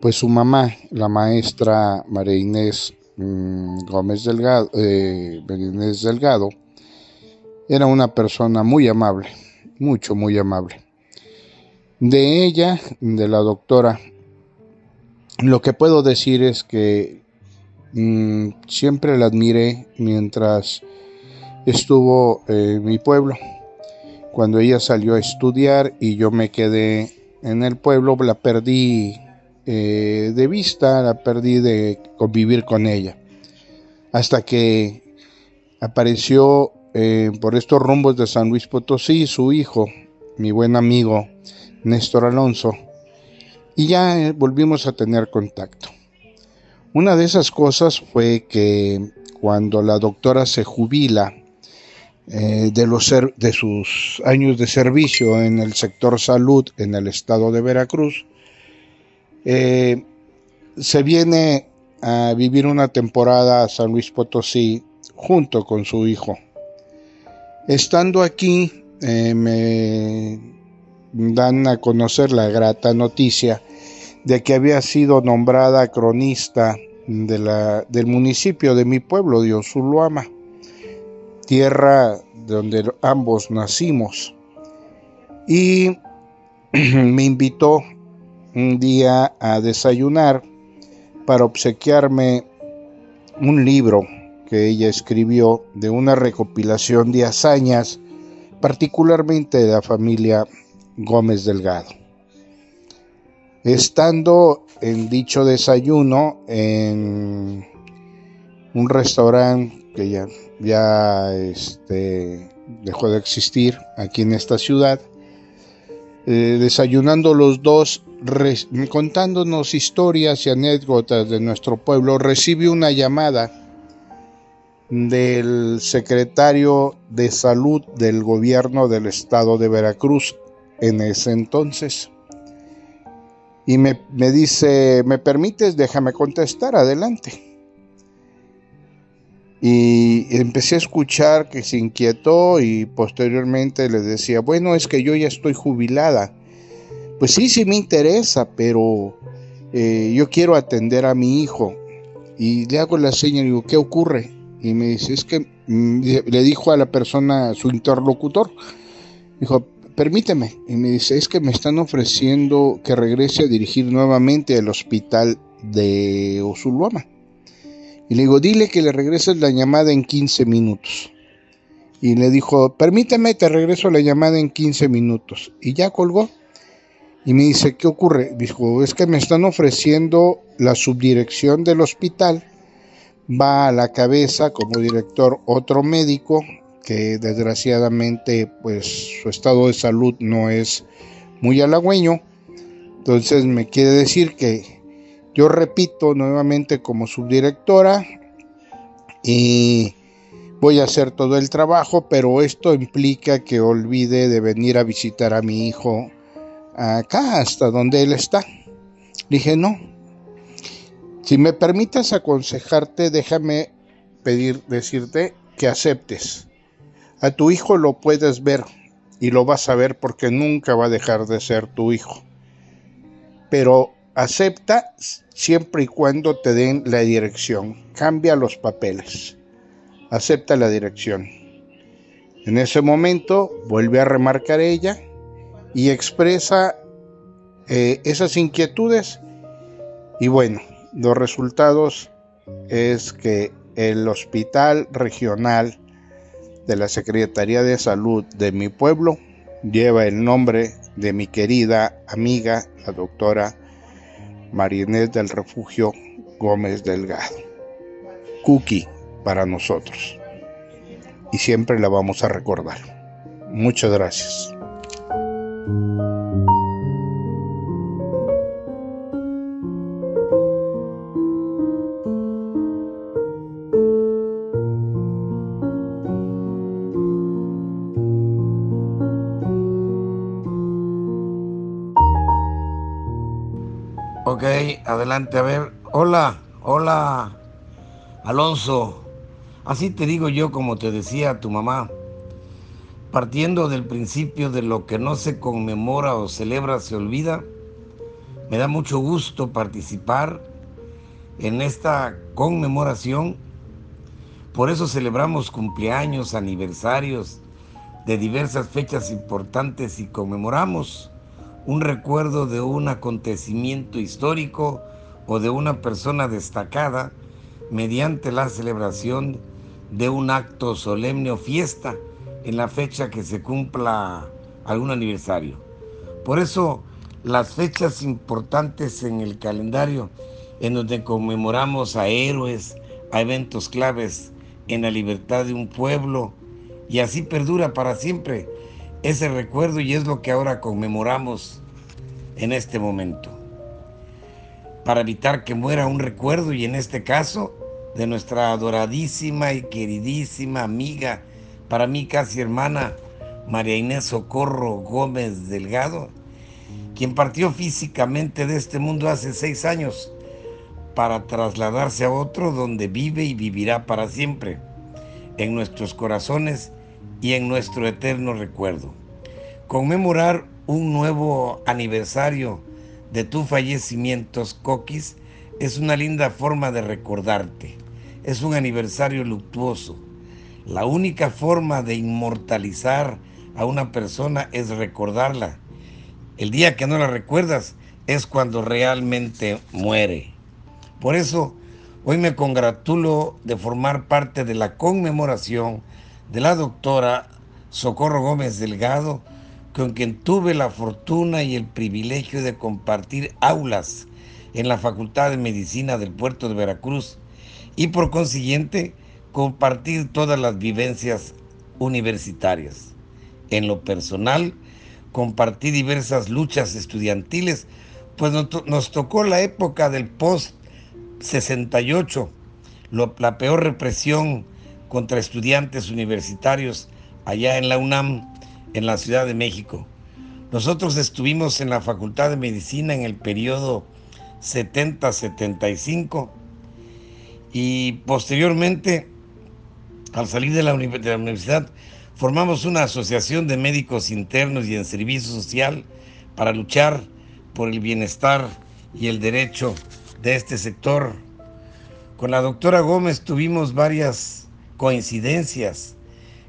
pues su mamá, la maestra María Inés mm, Gómez Delgado, eh, Inés Delgado, era una persona muy amable, mucho, muy amable. De ella, de la doctora, lo que puedo decir es que mm, siempre la admiré mientras estuvo en mi pueblo. Cuando ella salió a estudiar y yo me quedé en el pueblo, la perdí eh, de vista, la perdí de convivir con ella. Hasta que apareció eh, por estos rumbos de San Luis Potosí su hijo, mi buen amigo Néstor Alonso, y ya eh, volvimos a tener contacto. Una de esas cosas fue que cuando la doctora se jubila eh, de, los de sus años de servicio en el sector salud en el estado de Veracruz, eh, se viene a vivir una temporada a San Luis Potosí junto con su hijo. Estando aquí, eh, me dan a conocer la grata noticia de que había sido nombrada cronista de la, del municipio de mi pueblo, de Osuluama, tierra donde ambos nacimos. Y me invitó un día a desayunar para obsequiarme un libro que ella escribió de una recopilación de hazañas, particularmente de la familia Gómez Delgado. Estando en dicho desayuno en un restaurante que ya, ya este, dejó de existir aquí en esta ciudad, eh, desayunando los dos, contándonos historias y anécdotas de nuestro pueblo, recibe una llamada del secretario de salud del gobierno del estado de Veracruz en ese entonces. Y me, me dice, ¿me permites? Déjame contestar, adelante. Y empecé a escuchar que se inquietó y posteriormente le decía, bueno, es que yo ya estoy jubilada. Pues sí, sí me interesa, pero eh, yo quiero atender a mi hijo. Y le hago la seña y digo, ¿qué ocurre? Y me dice, es que mm, le dijo a la persona, su interlocutor, dijo, permíteme. Y me dice, es que me están ofreciendo que regrese a dirigir nuevamente el hospital de Osuluama. Y le digo, dile que le regreses la llamada en 15 minutos. Y le dijo, permíteme, te regreso la llamada en 15 minutos. Y ya colgó. Y me dice, ¿qué ocurre? Dijo, es que me están ofreciendo la subdirección del hospital va a la cabeza como director otro médico que desgraciadamente pues su estado de salud no es muy halagüeño. Entonces me quiere decir que yo repito nuevamente como subdirectora y voy a hacer todo el trabajo, pero esto implica que olvide de venir a visitar a mi hijo acá hasta donde él está. Dije, no, si me permitas aconsejarte, déjame pedir, decirte que aceptes. A tu hijo lo puedes ver y lo vas a ver porque nunca va a dejar de ser tu hijo. Pero acepta siempre y cuando te den la dirección. Cambia los papeles. Acepta la dirección. En ese momento vuelve a remarcar ella y expresa eh, esas inquietudes y bueno, los resultados es que el hospital regional de la Secretaría de Salud de mi pueblo lleva el nombre de mi querida amiga, la doctora Marinés del Refugio Gómez Delgado. Cookie para nosotros. Y siempre la vamos a recordar. Muchas gracias. Ok, adelante, a ver. Hola, hola, Alonso. Así te digo yo como te decía tu mamá. Partiendo del principio de lo que no se conmemora o celebra se olvida, me da mucho gusto participar en esta conmemoración. Por eso celebramos cumpleaños, aniversarios de diversas fechas importantes y conmemoramos un recuerdo de un acontecimiento histórico o de una persona destacada mediante la celebración de un acto solemne o fiesta en la fecha que se cumpla algún aniversario. Por eso las fechas importantes en el calendario en donde conmemoramos a héroes, a eventos claves en la libertad de un pueblo y así perdura para siempre ese recuerdo y es lo que ahora conmemoramos en este momento. Para evitar que muera un recuerdo y en este caso de nuestra adoradísima y queridísima amiga, para mí casi hermana, María Inés Socorro Gómez Delgado, quien partió físicamente de este mundo hace seis años para trasladarse a otro donde vive y vivirá para siempre, en nuestros corazones y en nuestro eterno recuerdo. Conmemorar un nuevo aniversario de tu fallecimiento, Coquis, es una linda forma de recordarte. Es un aniversario luctuoso. La única forma de inmortalizar a una persona es recordarla. El día que no la recuerdas es cuando realmente muere. Por eso, hoy me congratulo de formar parte de la conmemoración de la doctora Socorro Gómez Delgado, con quien tuve la fortuna y el privilegio de compartir aulas en la Facultad de Medicina del Puerto de Veracruz y por consiguiente compartir todas las vivencias universitarias. En lo personal, compartí diversas luchas estudiantiles, pues nos, tocó la época del post-68, la peor represión contra estudiantes universitarios allá en la UNAM, en la Ciudad de México. Nosotros estuvimos en la Facultad de Medicina en el periodo 70-75 y posteriormente, al salir de la, de la universidad, formamos una asociación de médicos internos y en servicio social para luchar por el bienestar y el derecho de este sector. Con la doctora Gómez tuvimos varias coincidencias.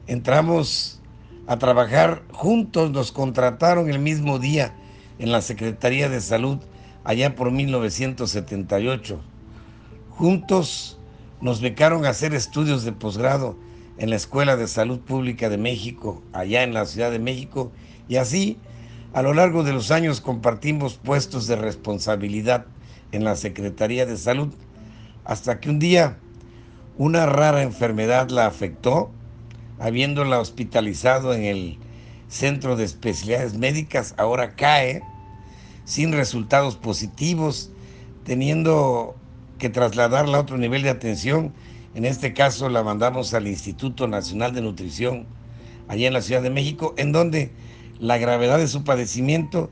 Entramos a trabajar juntos, nos contrataron el mismo día en la Secretaría de Salud allá por 1978. Juntos nos becaron a hacer estudios de posgrado en la Escuela de Salud Pública de México, allá en la Ciudad de México, y así a lo largo de los años compartimos puestos de responsabilidad en la Secretaría de Salud, hasta que un día una rara enfermedad la afectó, habiéndola hospitalizado en el Centro de Especialidades Médicas, ahora cae sin resultados positivos, teniendo que trasladarla a otro nivel de atención. En este caso la mandamos al Instituto Nacional de Nutrición, allá en la Ciudad de México, en donde la gravedad de su padecimiento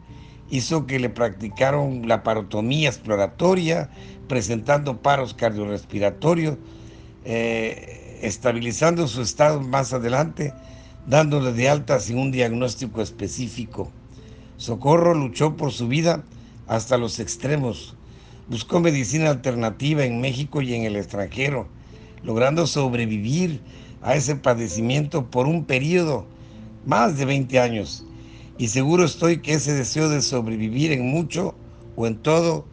hizo que le practicaron la parotomía exploratoria, presentando paros cardiorrespiratorios, eh, estabilizando su estado más adelante, dándole de alta sin un diagnóstico específico. Socorro luchó por su vida hasta los extremos. Buscó medicina alternativa en México y en el extranjero, logrando sobrevivir a ese padecimiento por un periodo más de 20 años. Y seguro estoy que ese deseo de sobrevivir en mucho o en todo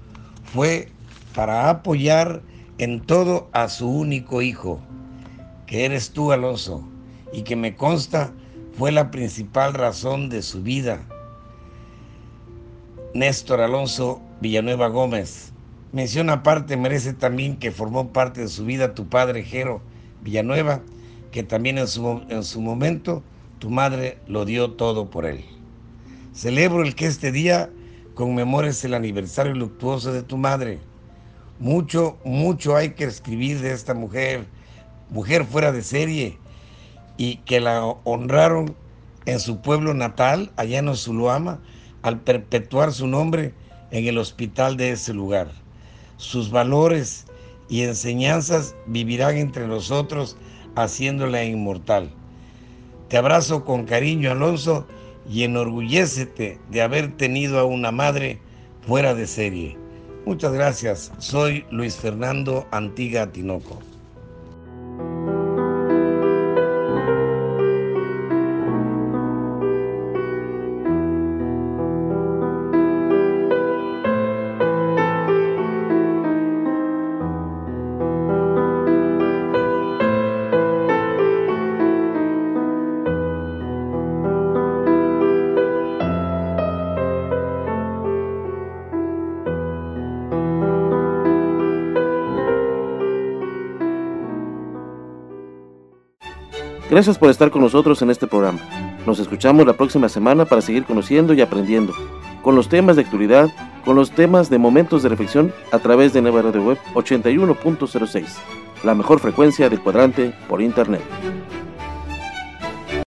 fue para apoyar en todo a su único hijo, que eres tú, Alonso, y que me consta fue la principal razón de su vida Néstor Alonso Villanueva Gómez. Mención aparte merece también que formó parte de su vida tu padre Jero Villanueva, que también en su, en su momento tu madre lo dio todo por él. Celebro el que este día conmemores el aniversario luctuoso de tu madre. Mucho, mucho hay que escribir de esta mujer, mujer fuera de serie, y que la honraron en su pueblo natal, allá en Osuluama, al perpetuar su nombre en el hospital de ese lugar. Sus valores y enseñanzas vivirán entre nosotros haciéndola inmortal. Te abrazo con cariño, Alonso, y enorgullécete de haber tenido a una madre fuera de serie. Muchas gracias. Soy Luis Fernando Antiga Tinoco. Gracias por estar con nosotros en este programa. Nos escuchamos la próxima semana para seguir conociendo y aprendiendo con los temas de actualidad, con los temas de momentos de reflexión a través de Nueva Radio Web 81.06, la mejor frecuencia del cuadrante por Internet.